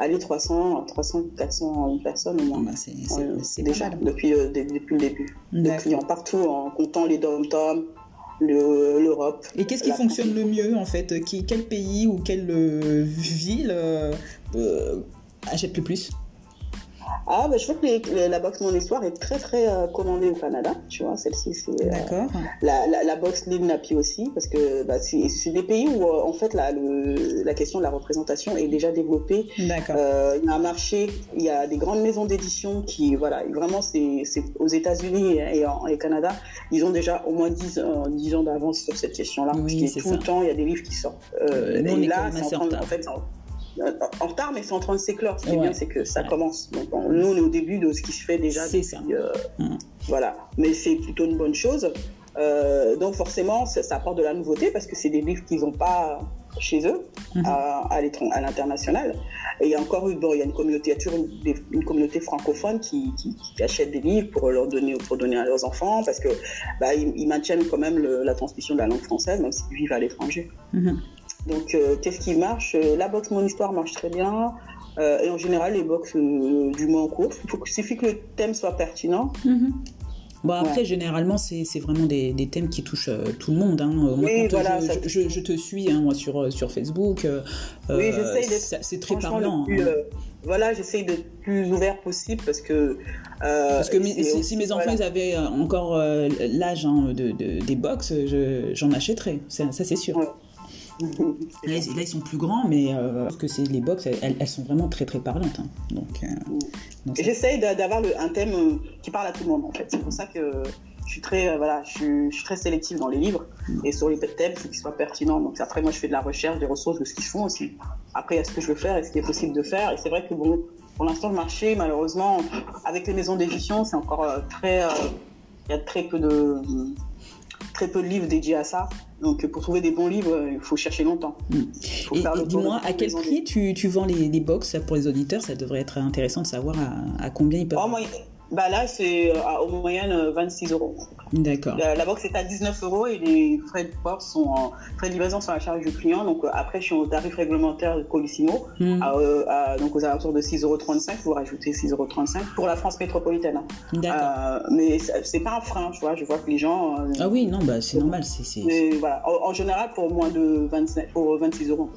Speaker 4: Allez, 300, 300, 400 personnes au moins.
Speaker 1: Bah c'est
Speaker 4: déjà depuis, depuis le début. Des clients partout, en comptant les dom-toms, l'Europe.
Speaker 1: Et qu'est-ce qui fonctionne le mieux en fait? Qui, Quel pays ou quelle euh, ville euh, euh, achète le plus?
Speaker 4: Ah, bah, je vois que la box Mon Histoire est très très euh, commandée au Canada, tu vois, celle-ci c'est.
Speaker 1: Euh, D'accord.
Speaker 4: la, la, la, box Lil Napi aussi, parce que bah, c'est des pays où euh, en fait la, le, la question de la représentation est déjà développée.
Speaker 1: D'accord.
Speaker 4: il y a un marché, il y a des grandes maisons d'édition qui, voilà, vraiment c'est aux États-Unis et, au Canada, ils ont déjà au moins 10, 10 ans d'avance sur cette question-là.
Speaker 1: Oui,
Speaker 4: parce tout le temps, il y a des livres qui sortent.
Speaker 1: Nous, est là, en,
Speaker 4: en fait, en retard, mais c'est en train de s'éclore. Ce qui est bien, c'est que ça commence. Donc, nous, on est au début de ce qui se fait déjà.
Speaker 1: C'est ça.
Speaker 4: Euh, mm. Voilà. Mais c'est plutôt une bonne chose. Euh, donc, forcément, ça, apporte de la nouveauté parce que c'est des livres qu'ils n'ont pas chez eux, mm-hmm. à, l'international. Et il y a encore bon, il y a une communauté, il une, communauté francophone qui, achète des livres pour leur donner, pour donner à leurs enfants parce que bah, ils, maintiennent quand même la transmission de la langue française, même s'ils vivent à l'étranger. Mm-hmm. Donc, euh, qu'est-ce qui marche? Euh, La box Mon Histoire marche très bien. Euh, et en général, les box du mois en cours. Il suffit que le thème soit pertinent.
Speaker 1: Mhm. Bon, après, généralement, c'est vraiment des, des, thèmes qui touchent tout le monde. Hein. Moi,
Speaker 4: oui, voilà,
Speaker 1: je, je, te suis hein, moi, sur, sur Facebook.
Speaker 4: oui, j'essaye
Speaker 1: C'est très parlant. Hein.
Speaker 4: voilà, j'essaye d'être plus ouvert possible parce que.
Speaker 1: parce que si, mes enfants ils avaient encore l'âge hein, de, de, des box, j'en achèterais. Ça, c'est sûr. Là, ils sont plus grands, mais euh, que c'est les box, elles, sont vraiment très très parlantes. Hein. Donc,
Speaker 4: euh, j'essaye d'avoir un thème euh, qui parle à tout le monde. En fait, c'est pour ça que je suis très voilà, je suis, très sélective dans les livres et sur les thèmes, il faut qu'ils soient pertinents. Donc après, moi, je fais de la recherche, des ressources de ce qu'ils font aussi. Après, est-ce que je veux faire, est-ce qu'il est possible de faire? Et c'est vrai que bon, pour l'instant, le marché, malheureusement, avec les maisons d'édition, c'est encore très, il y a très peu de très peu de livres dédiés à ça. Donc pour trouver des bons livres, il faut chercher longtemps.
Speaker 1: Mm. Et, dis-moi, à quel prix tu, tu, vends les, les, box pour les auditeurs? Ça devrait être intéressant de savoir à, combien ils peuvent.
Speaker 4: Oh, moi, Bah là, c'est euh, au moyenne 26 euros.
Speaker 1: D'accord.
Speaker 4: La, box est à 19 euros et les frais de port sont en frais de livraison sont à la charge du client. Donc après, je suis au tarif réglementaire de Colissimo, hmm. donc aux alentours de 6,35 euros. Vous rajoutez 6,35 euros pour la France métropolitaine. D'accord. mais c'est pas un frein, tu vois. Je vois que les gens.
Speaker 1: ah oui, non, bah c'est normal. C'est.
Speaker 4: Voilà. En, général, pour moins de 25, pour 26 euros.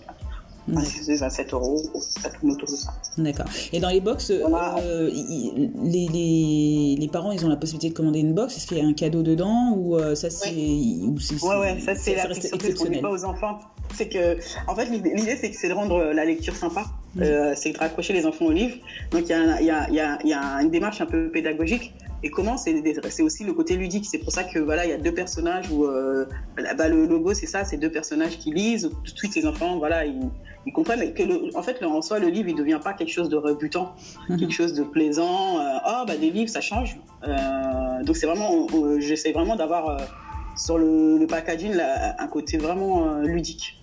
Speaker 4: C'est à 7 euros, ça tourne autour de ça.
Speaker 1: D'accord. Et dans les box, euh, les, les, les, parents, ils ont la possibilité de commander une box? Est-ce qu'il y a un cadeau dedans ou euh, ça c'est
Speaker 4: ouais. ouais, ça c'est la exceptionnelle. pas aux enfants. C'est que, en fait, l'idée c'est que c'est de rendre la lecture sympa. Euh, c'est de raccrocher les enfants au livre. Donc il y a, y, y, y a, une démarche un peu pédagogique. Et comment c'est aussi le côté ludique. C'est pour ça que voilà, il y a deux personnages où bah, le logo c'est ça, c'est deux personnages qui lisent. Tout de suite les enfants, voilà, ils ils comprennent que, le, en fait, en soi, le livre, il devient pas quelque chose de rebutant, mhm. quelque chose de plaisant. Euh, oh, bah, des livres, ça change. Euh, donc, c'est vraiment, euh, j'essaie vraiment d'avoir sur le, packaging un côté vraiment ludique.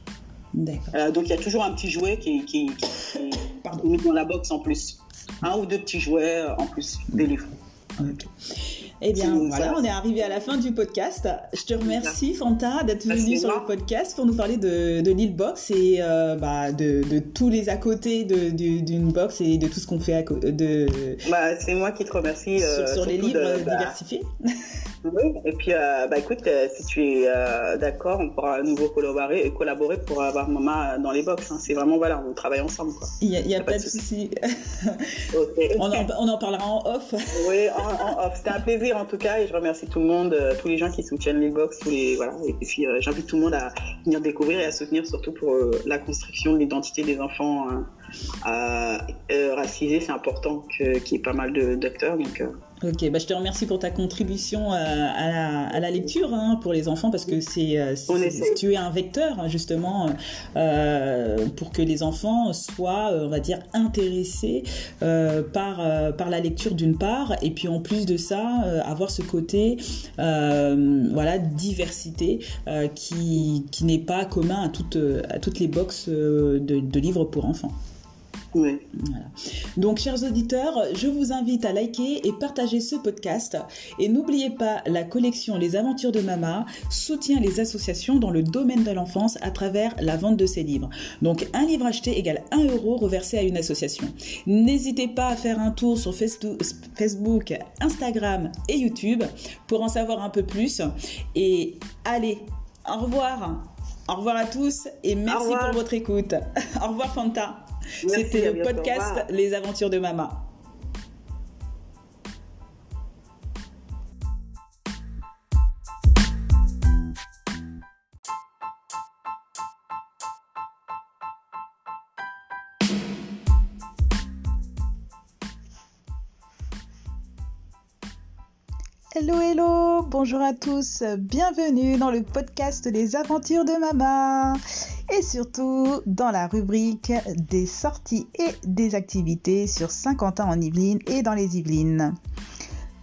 Speaker 4: Donc, il y a toujours un petit jouet qui, qui, est mis dans la box en plus. Un ou deux petits jouets en plus des livres.
Speaker 1: Eh bien, voilà, on est arrivé à la fin du podcast. Je te remercie, Fanta, d'être venue sur le podcast pour nous parler de, de l'île box et euh, bah, de, de, tous les à côté d'une box et de tout ce qu'on fait à
Speaker 4: de. Bah, c'est moi qui te remercie.
Speaker 1: sur, sur les livres bah, diversifiés.
Speaker 4: Oui, et puis, euh, bah, écoute, euh, si tu es euh, d'accord, on pourra à nouveau collaborer, collaborer pour avoir maman dans les box. Hein. C'est vraiment, voilà, on travaille ensemble.
Speaker 1: Il n'y a, pas, de souci. on, en, parlera en off.
Speaker 4: oui, en, off. C'était un plaisir en tout cas, et je remercie tout le monde, tous les gens qui soutiennent les box. Tous les, voilà, et puis, j'invite tout le monde à venir découvrir et à soutenir, surtout pour la construction de l'identité des enfants hein. racisés. C'est important qu'il y ait pas mal de docteurs. Donc,
Speaker 1: Ok, bah je te remercie pour ta contribution euh, à, la, à la, lecture hein, pour les enfants parce que c'est euh, tu es un vecteur hein, justement euh, pour que les enfants soient, on va dire, intéressés par par la lecture d'une part et puis en plus de ça avoir ce côté voilà diversité qui, qui n'est pas commun à toutes à toutes les boxes de, de livres pour enfants. Donc, chers auditeurs, je vous invite à liker et partager ce podcast. Et n'oubliez pas, la collection Les Aventures de Mama soutient les associations dans le domaine de l'enfance à travers la vente de ses livres. Donc, un livre acheté égale 1 euro reversé à une association. N'hésitez pas à faire un tour sur Facebook, Instagram et YouTube pour en savoir un peu plus. Et allez, au revoir. Au revoir à tous et merci pour votre écoute. au revoir Fanta. C'était le podcast Les Aventures de Mama. Hello, hello, bonjour à tous, bienvenue dans le podcast Les Aventures de Mama et surtout dans la rubrique des sorties et des activités sur Saint-Quentin en Yvelines et dans les Yvelines.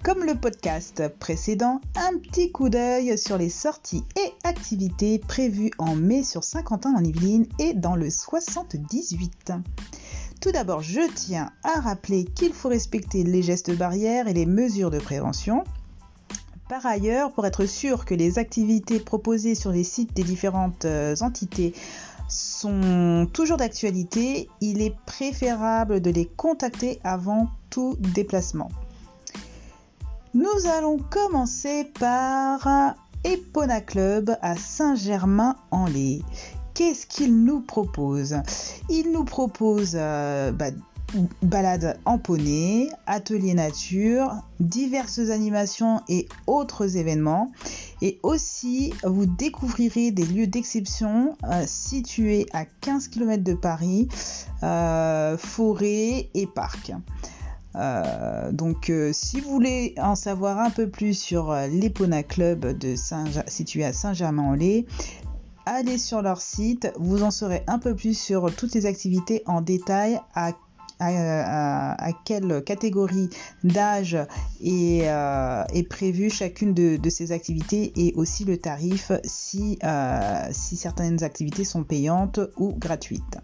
Speaker 1: Comme le podcast précédent, un petit coup d'œil sur les sorties et activités prévues en mai sur Saint-Quentin en Yvelines et dans le 78. Tout d'abord, je tiens à rappeler qu'il faut respecter les gestes barrières et les mesures de prévention. Par ailleurs, pour être sûr que les activités proposées sur les sites des différentes euh, entités sont toujours d'actualité, il est préférable de les contacter avant tout déplacement. Nous allons commencer par Epona Club à Saint-Germain-en-Laye. Qu'est-ce qu'il nous propose? Il nous propose euh, bah, balades en poney, ateliers nature, diverses animations et autres événements. Et aussi, vous découvrirez des lieux d'exception euh, situés à 15 km de Paris, euh, forêts et parcs. Euh, donc, si vous voulez en savoir un peu plus sur l'Epona Club de Saint situé à Saint-Germain-en-Laye, allez sur leur site, vous en saurez un peu plus sur toutes les activités en détail à, quelle catégorie d'âge est, euh, prévue chacune de, ces activités et aussi le tarif si, euh, si certaines activités sont payantes ou gratuites.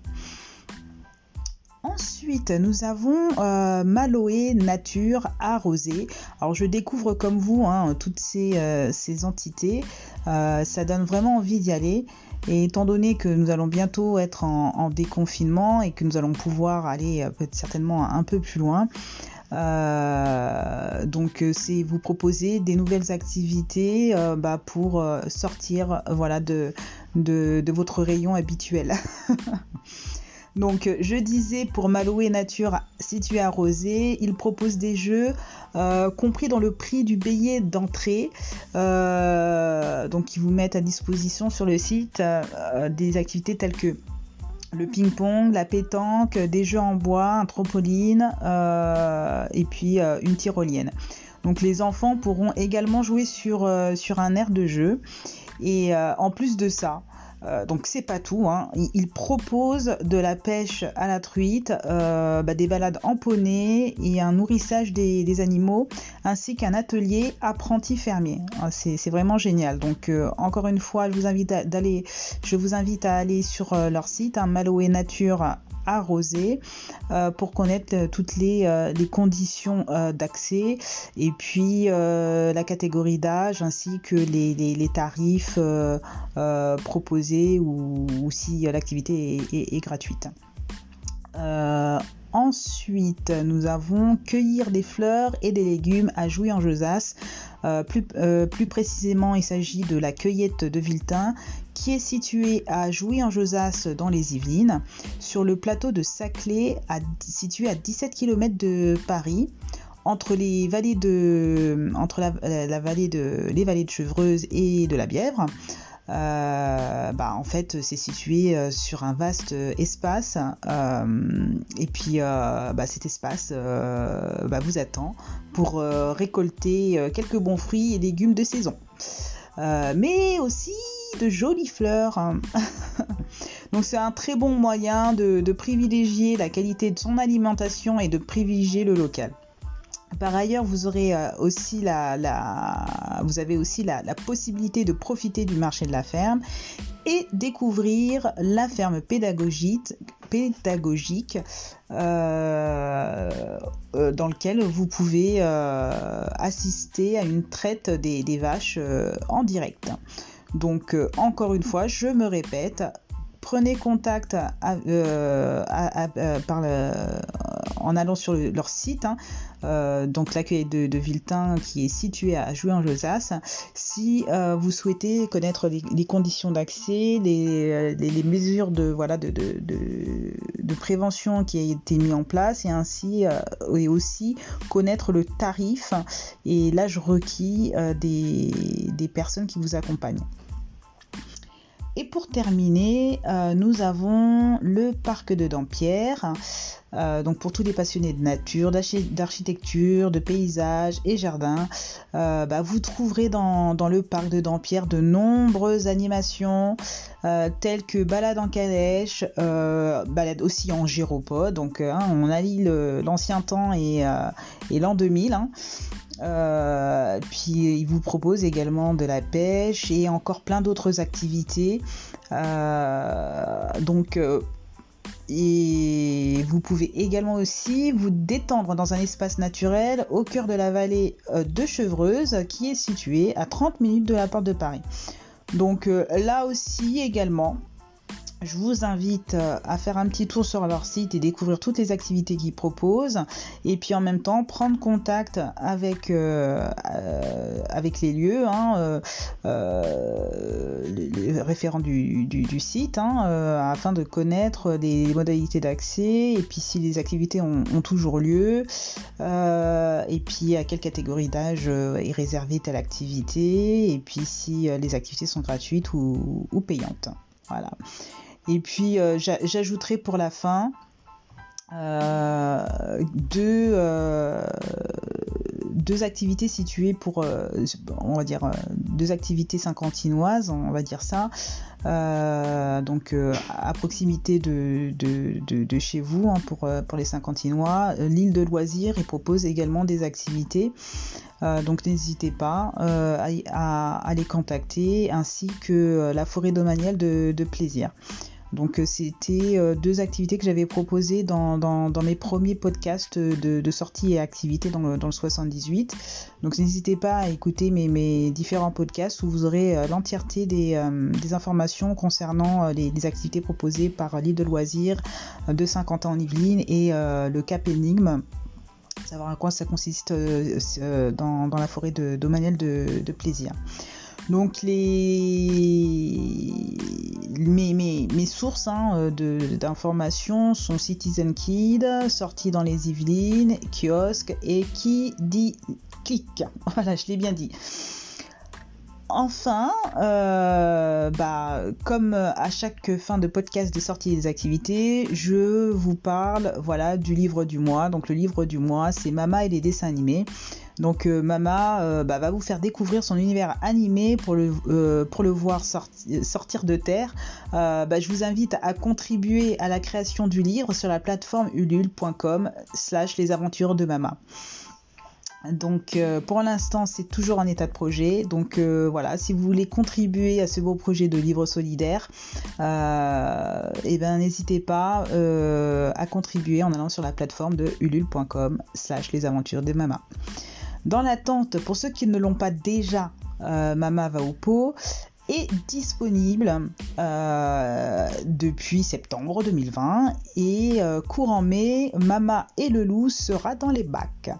Speaker 1: Ensuite, nous avons euh, Maloé Nature Arrosée. Alors, je découvre comme vous hein, toutes ces, entités. Ça donne vraiment envie d'y aller. Et étant donné que nous allons bientôt être en, déconfinement et que nous allons pouvoir aller peut-être certainement un peu plus loin, donc c'est vous proposer des nouvelles activités bah, pour sortir voilà de, de, de votre rayon habituel. Donc euh, je disais pour Maloué Nature situé à Rosé, il propose des jeux euh, compris dans le prix du billet d'entrée. Euh, donc ils vous mettent à disposition sur le site des activités telles que le ping-pong, la pétanque, des jeux en bois, un trampoline et puis une tyrolienne. Donc les enfants pourront également jouer sur, sur un air de jeu. Et en plus de ça, euh, donc c'est pas tout. Hein. Il, propose de la pêche à la truite, euh, bah, des balades en poney et un nourrissage des, animaux, ainsi qu'un atelier apprenti fermier. Ah, c'est vraiment génial. Donc euh, encore une fois, je vous invite à, aller sur leur site, hein, Nature arrosé euh, pour connaître euh, toutes les, euh, conditions d'accès et puis la catégorie d'âge ainsi que les, tarifs proposés ou, si l'activité est, gratuite. Ensuite, nous avons cueillir des fleurs et des légumes à Jouy en Josas. plus, plus, précisément, il s'agit de la cueillette de Viltin qui est situé à Jouy-en-Josas dans les Yvelines, sur le plateau de Saclay, situé à 17 km de Paris, entre les vallées de, entre la, vallée de, les vallées de Chevreuse et de la Bièvre. Euh, bah, en fait, c'est situé euh, sur un vaste espace. Euh, et puis, bah, cet espace bah, vous attend pour récolter quelques bons fruits et légumes de saison. mais aussi de jolies fleurs. Donc c'est un très bon moyen de, privilégier la qualité de son alimentation et de privilégier le local. Par ailleurs, vous aurez euh, aussi la, avez aussi la, possibilité de profiter du marché de la ferme et découvrir la ferme pédagogique, pédagogique euh, euh, dans lequel vous pouvez assister à une traite des vaches en direct. Donc euh, encore une fois, je me répète, prenez contact euh, euh, en allant sur leur site, hein, donc l'accueil de, de, Viltin qui est situé à Jouy en Josas. Si vous souhaitez connaître les, conditions d'accès, les, mesures de, prévention qui a été mis en place et ainsi et aussi connaître le tarif et l'âge requis des, personnes qui vous accompagnent. Et pour terminer, euh, nous avons le parc de Dampierre. Euh, donc pour tous les passionnés de nature, d'architecture, de paysage et jardin, euh, bah, vous trouverez dans, le parc de Dampierre de nombreuses animations telles que balade en calèche, balade aussi en gyropode. Donc hein, on allie l'ancien temps et, l'an 2000. Euh, puis il vous propose également de la pêche et encore plein d'autres activités. Euh, donc euh, et vous pouvez également aussi vous détendre dans un espace naturel au cœur de la vallée de Chevreuse qui est située à 30 minutes de la porte de Paris. Donc là aussi également, je vous invite euh, à faire un petit tour sur leur site et découvrir toutes les activités qu'ils proposent. Et puis en même temps, prendre contact avec, euh, euh, avec les lieux, hein, les, référents du, site, hein, afin de connaître les modalités d'accès et puis si les activités ont, toujours lieu. et puis à quelle catégorie d'âge est réservée telle activité. Et puis si les activités sont gratuites ou, ou payantes. Voilà. Et puis euh, j'ajouterai pour la fin euh, euh, deux, activités situées pour, on va dire, deux activités cinquantinoises, on va dire ça, donc à proximité de, de, chez vous hein, pour, pour les cinquantinois. L'île de loisirs et propose également des activités. donc n'hésitez pas à, les contacter ainsi que la forêt domaniale de, plaisir. Donc euh, c'était euh, deux activités que j'avais proposées dans, mes premiers podcasts de, sortie et activités dans le, 78. Donc n'hésitez pas à écouter mes, différents podcasts où vous aurez l'entièreté des, informations concernant les, activités proposées par l'île de loisirs de Saint-Quentin en Yvelines et le Cap Énigme savoir à quoi ça consiste dans, la forêt de Domaniel de plaisir. Donc les mes, sources hein, euh, d'informations sont Citizen Kid, sorti dans les Yvelines, kiosque et qui dit. Voilà, je l'ai bien dit. Enfin, euh, bah, comme à chaque fin de podcast de sortie des activités, je vous parle voilà du livre du mois. Donc le livre du mois, c'est Mama et les dessins animés. Donc euh, Mama euh, bah, va vous faire découvrir son univers animé pour le, euh, voir sortir de terre. Bah, je vous invite à contribuer à la création du livre sur la plateforme ulule.com slash les aventures de Mama. Donc pour l'instant c'est toujours en état de projet. Donc voilà, si vous voulez contribuer à ce beau projet de livre solidaire, eh ben n'hésitez pas à contribuer en allant sur la plateforme de ulule.com slash les aventures de Mama. Dans l'attente, pour ceux qui ne l'ont pas déjà, euh, Mama va pot est disponible euh, depuis septembre 2020 et euh, courant mai, Mama et le loup sera dans les bacs.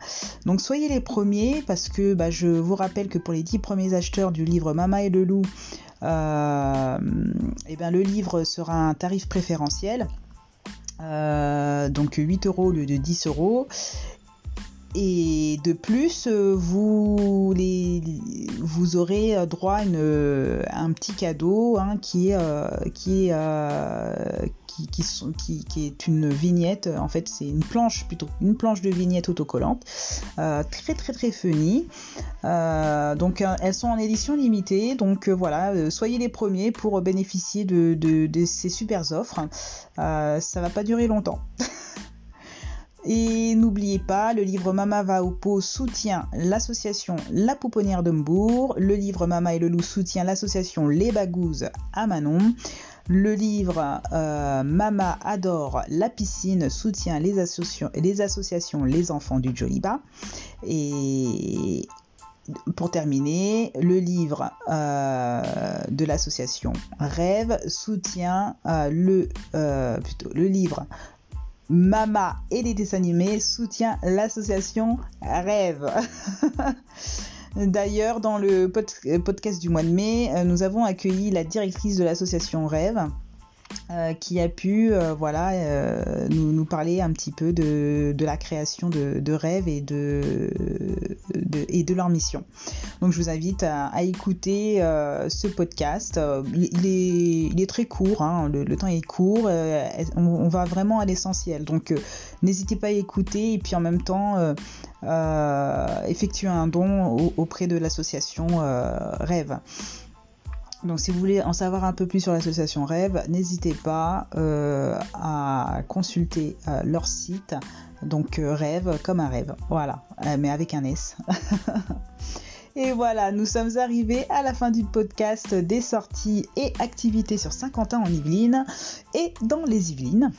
Speaker 1: Donc soyez les premiers parce que bah, je vous rappelle que pour les 10 premiers acheteurs du livre Mama et le loup, eh bien, le livre sera un tarif préférentiel. donc 8 euros au lieu de 10 euros et de plus, euh, vous, les, vous aurez droit à, une, un petit cadeau hein, qui, est, euh, qui, euh, qui, est une vignette. En fait, c'est une planche plutôt, une planche de vignette autocollante, très très très funny. donc, elles sont en édition limitée. Donc voilà, soyez les premiers pour bénéficier de, de, de ces super offres. ça va pas durer longtemps. Et n'oubliez pas, le livre Mama va au pot soutient l'association La Pouponnière de Le livre Mama et le loup soutient l'association Les Bagouzes à Manon. Le livre euh, Mama adore la piscine soutient les, les associations Les Enfants du Joliba. Et pour terminer, le livre euh, de l'association Rêve soutient euh, le, plutôt, le livre Mama et les dessins animés soutient l'association Rêve. D'ailleurs, dans le podcast du mois de mai, euh, nous avons accueilli la directrice de l'association Rêve euh, qui a pu euh, voilà, euh, nous, parler un petit peu de, la création de, rêves et de, et de leur mission. Donc je vous invite à, écouter ce podcast. Il est, très court, hein. le, temps est court, on, va vraiment à l'essentiel. Donc n'hésitez pas à écouter et puis en même temps effectuer un don auprès de l'association Rêve. Donc si vous voulez en savoir un peu plus sur l'association Rêve, n'hésitez pas euh, à consulter euh, leur site. Donc euh, Rêve comme un rêve, voilà, mais avec un S. et voilà, nous sommes arrivés à la fin du podcast des sorties et activités sur Saint-Quentin en Yvelines et dans les Yvelines.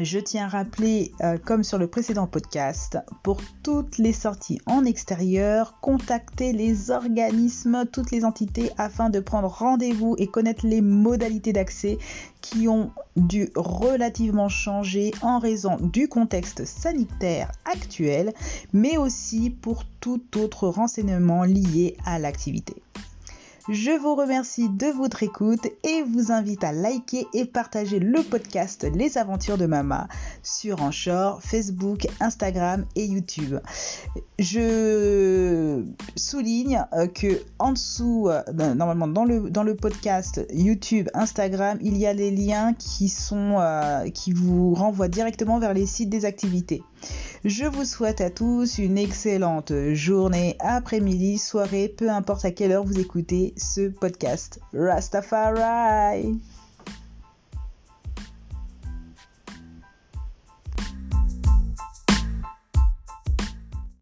Speaker 1: Je tiens à rappeler, euh, comme sur le précédent podcast, pour toutes les sorties en extérieur, contactez les organismes, toutes les entités afin de prendre rendez-vous et connaître les modalités d'accès qui ont dû relativement changer en raison du contexte sanitaire actuel, mais aussi pour tout autre renseignement lié à l'activité. Je vous remercie de votre écoute et vous invite à liker et partager le podcast Les Aventures de Mama sur Anchor, Facebook, Instagram et YouTube. Je souligne euh, que en dessous, euh, normalement dans le, dans le podcast YouTube, Instagram, il y a les liens qui sont euh, qui vous renvoient directement vers les sites des activités. Je vous souhaite à tous une excellente journée, après-midi, soirée, peu importe à quelle heure vous écoutez ce podcast. Rastafari!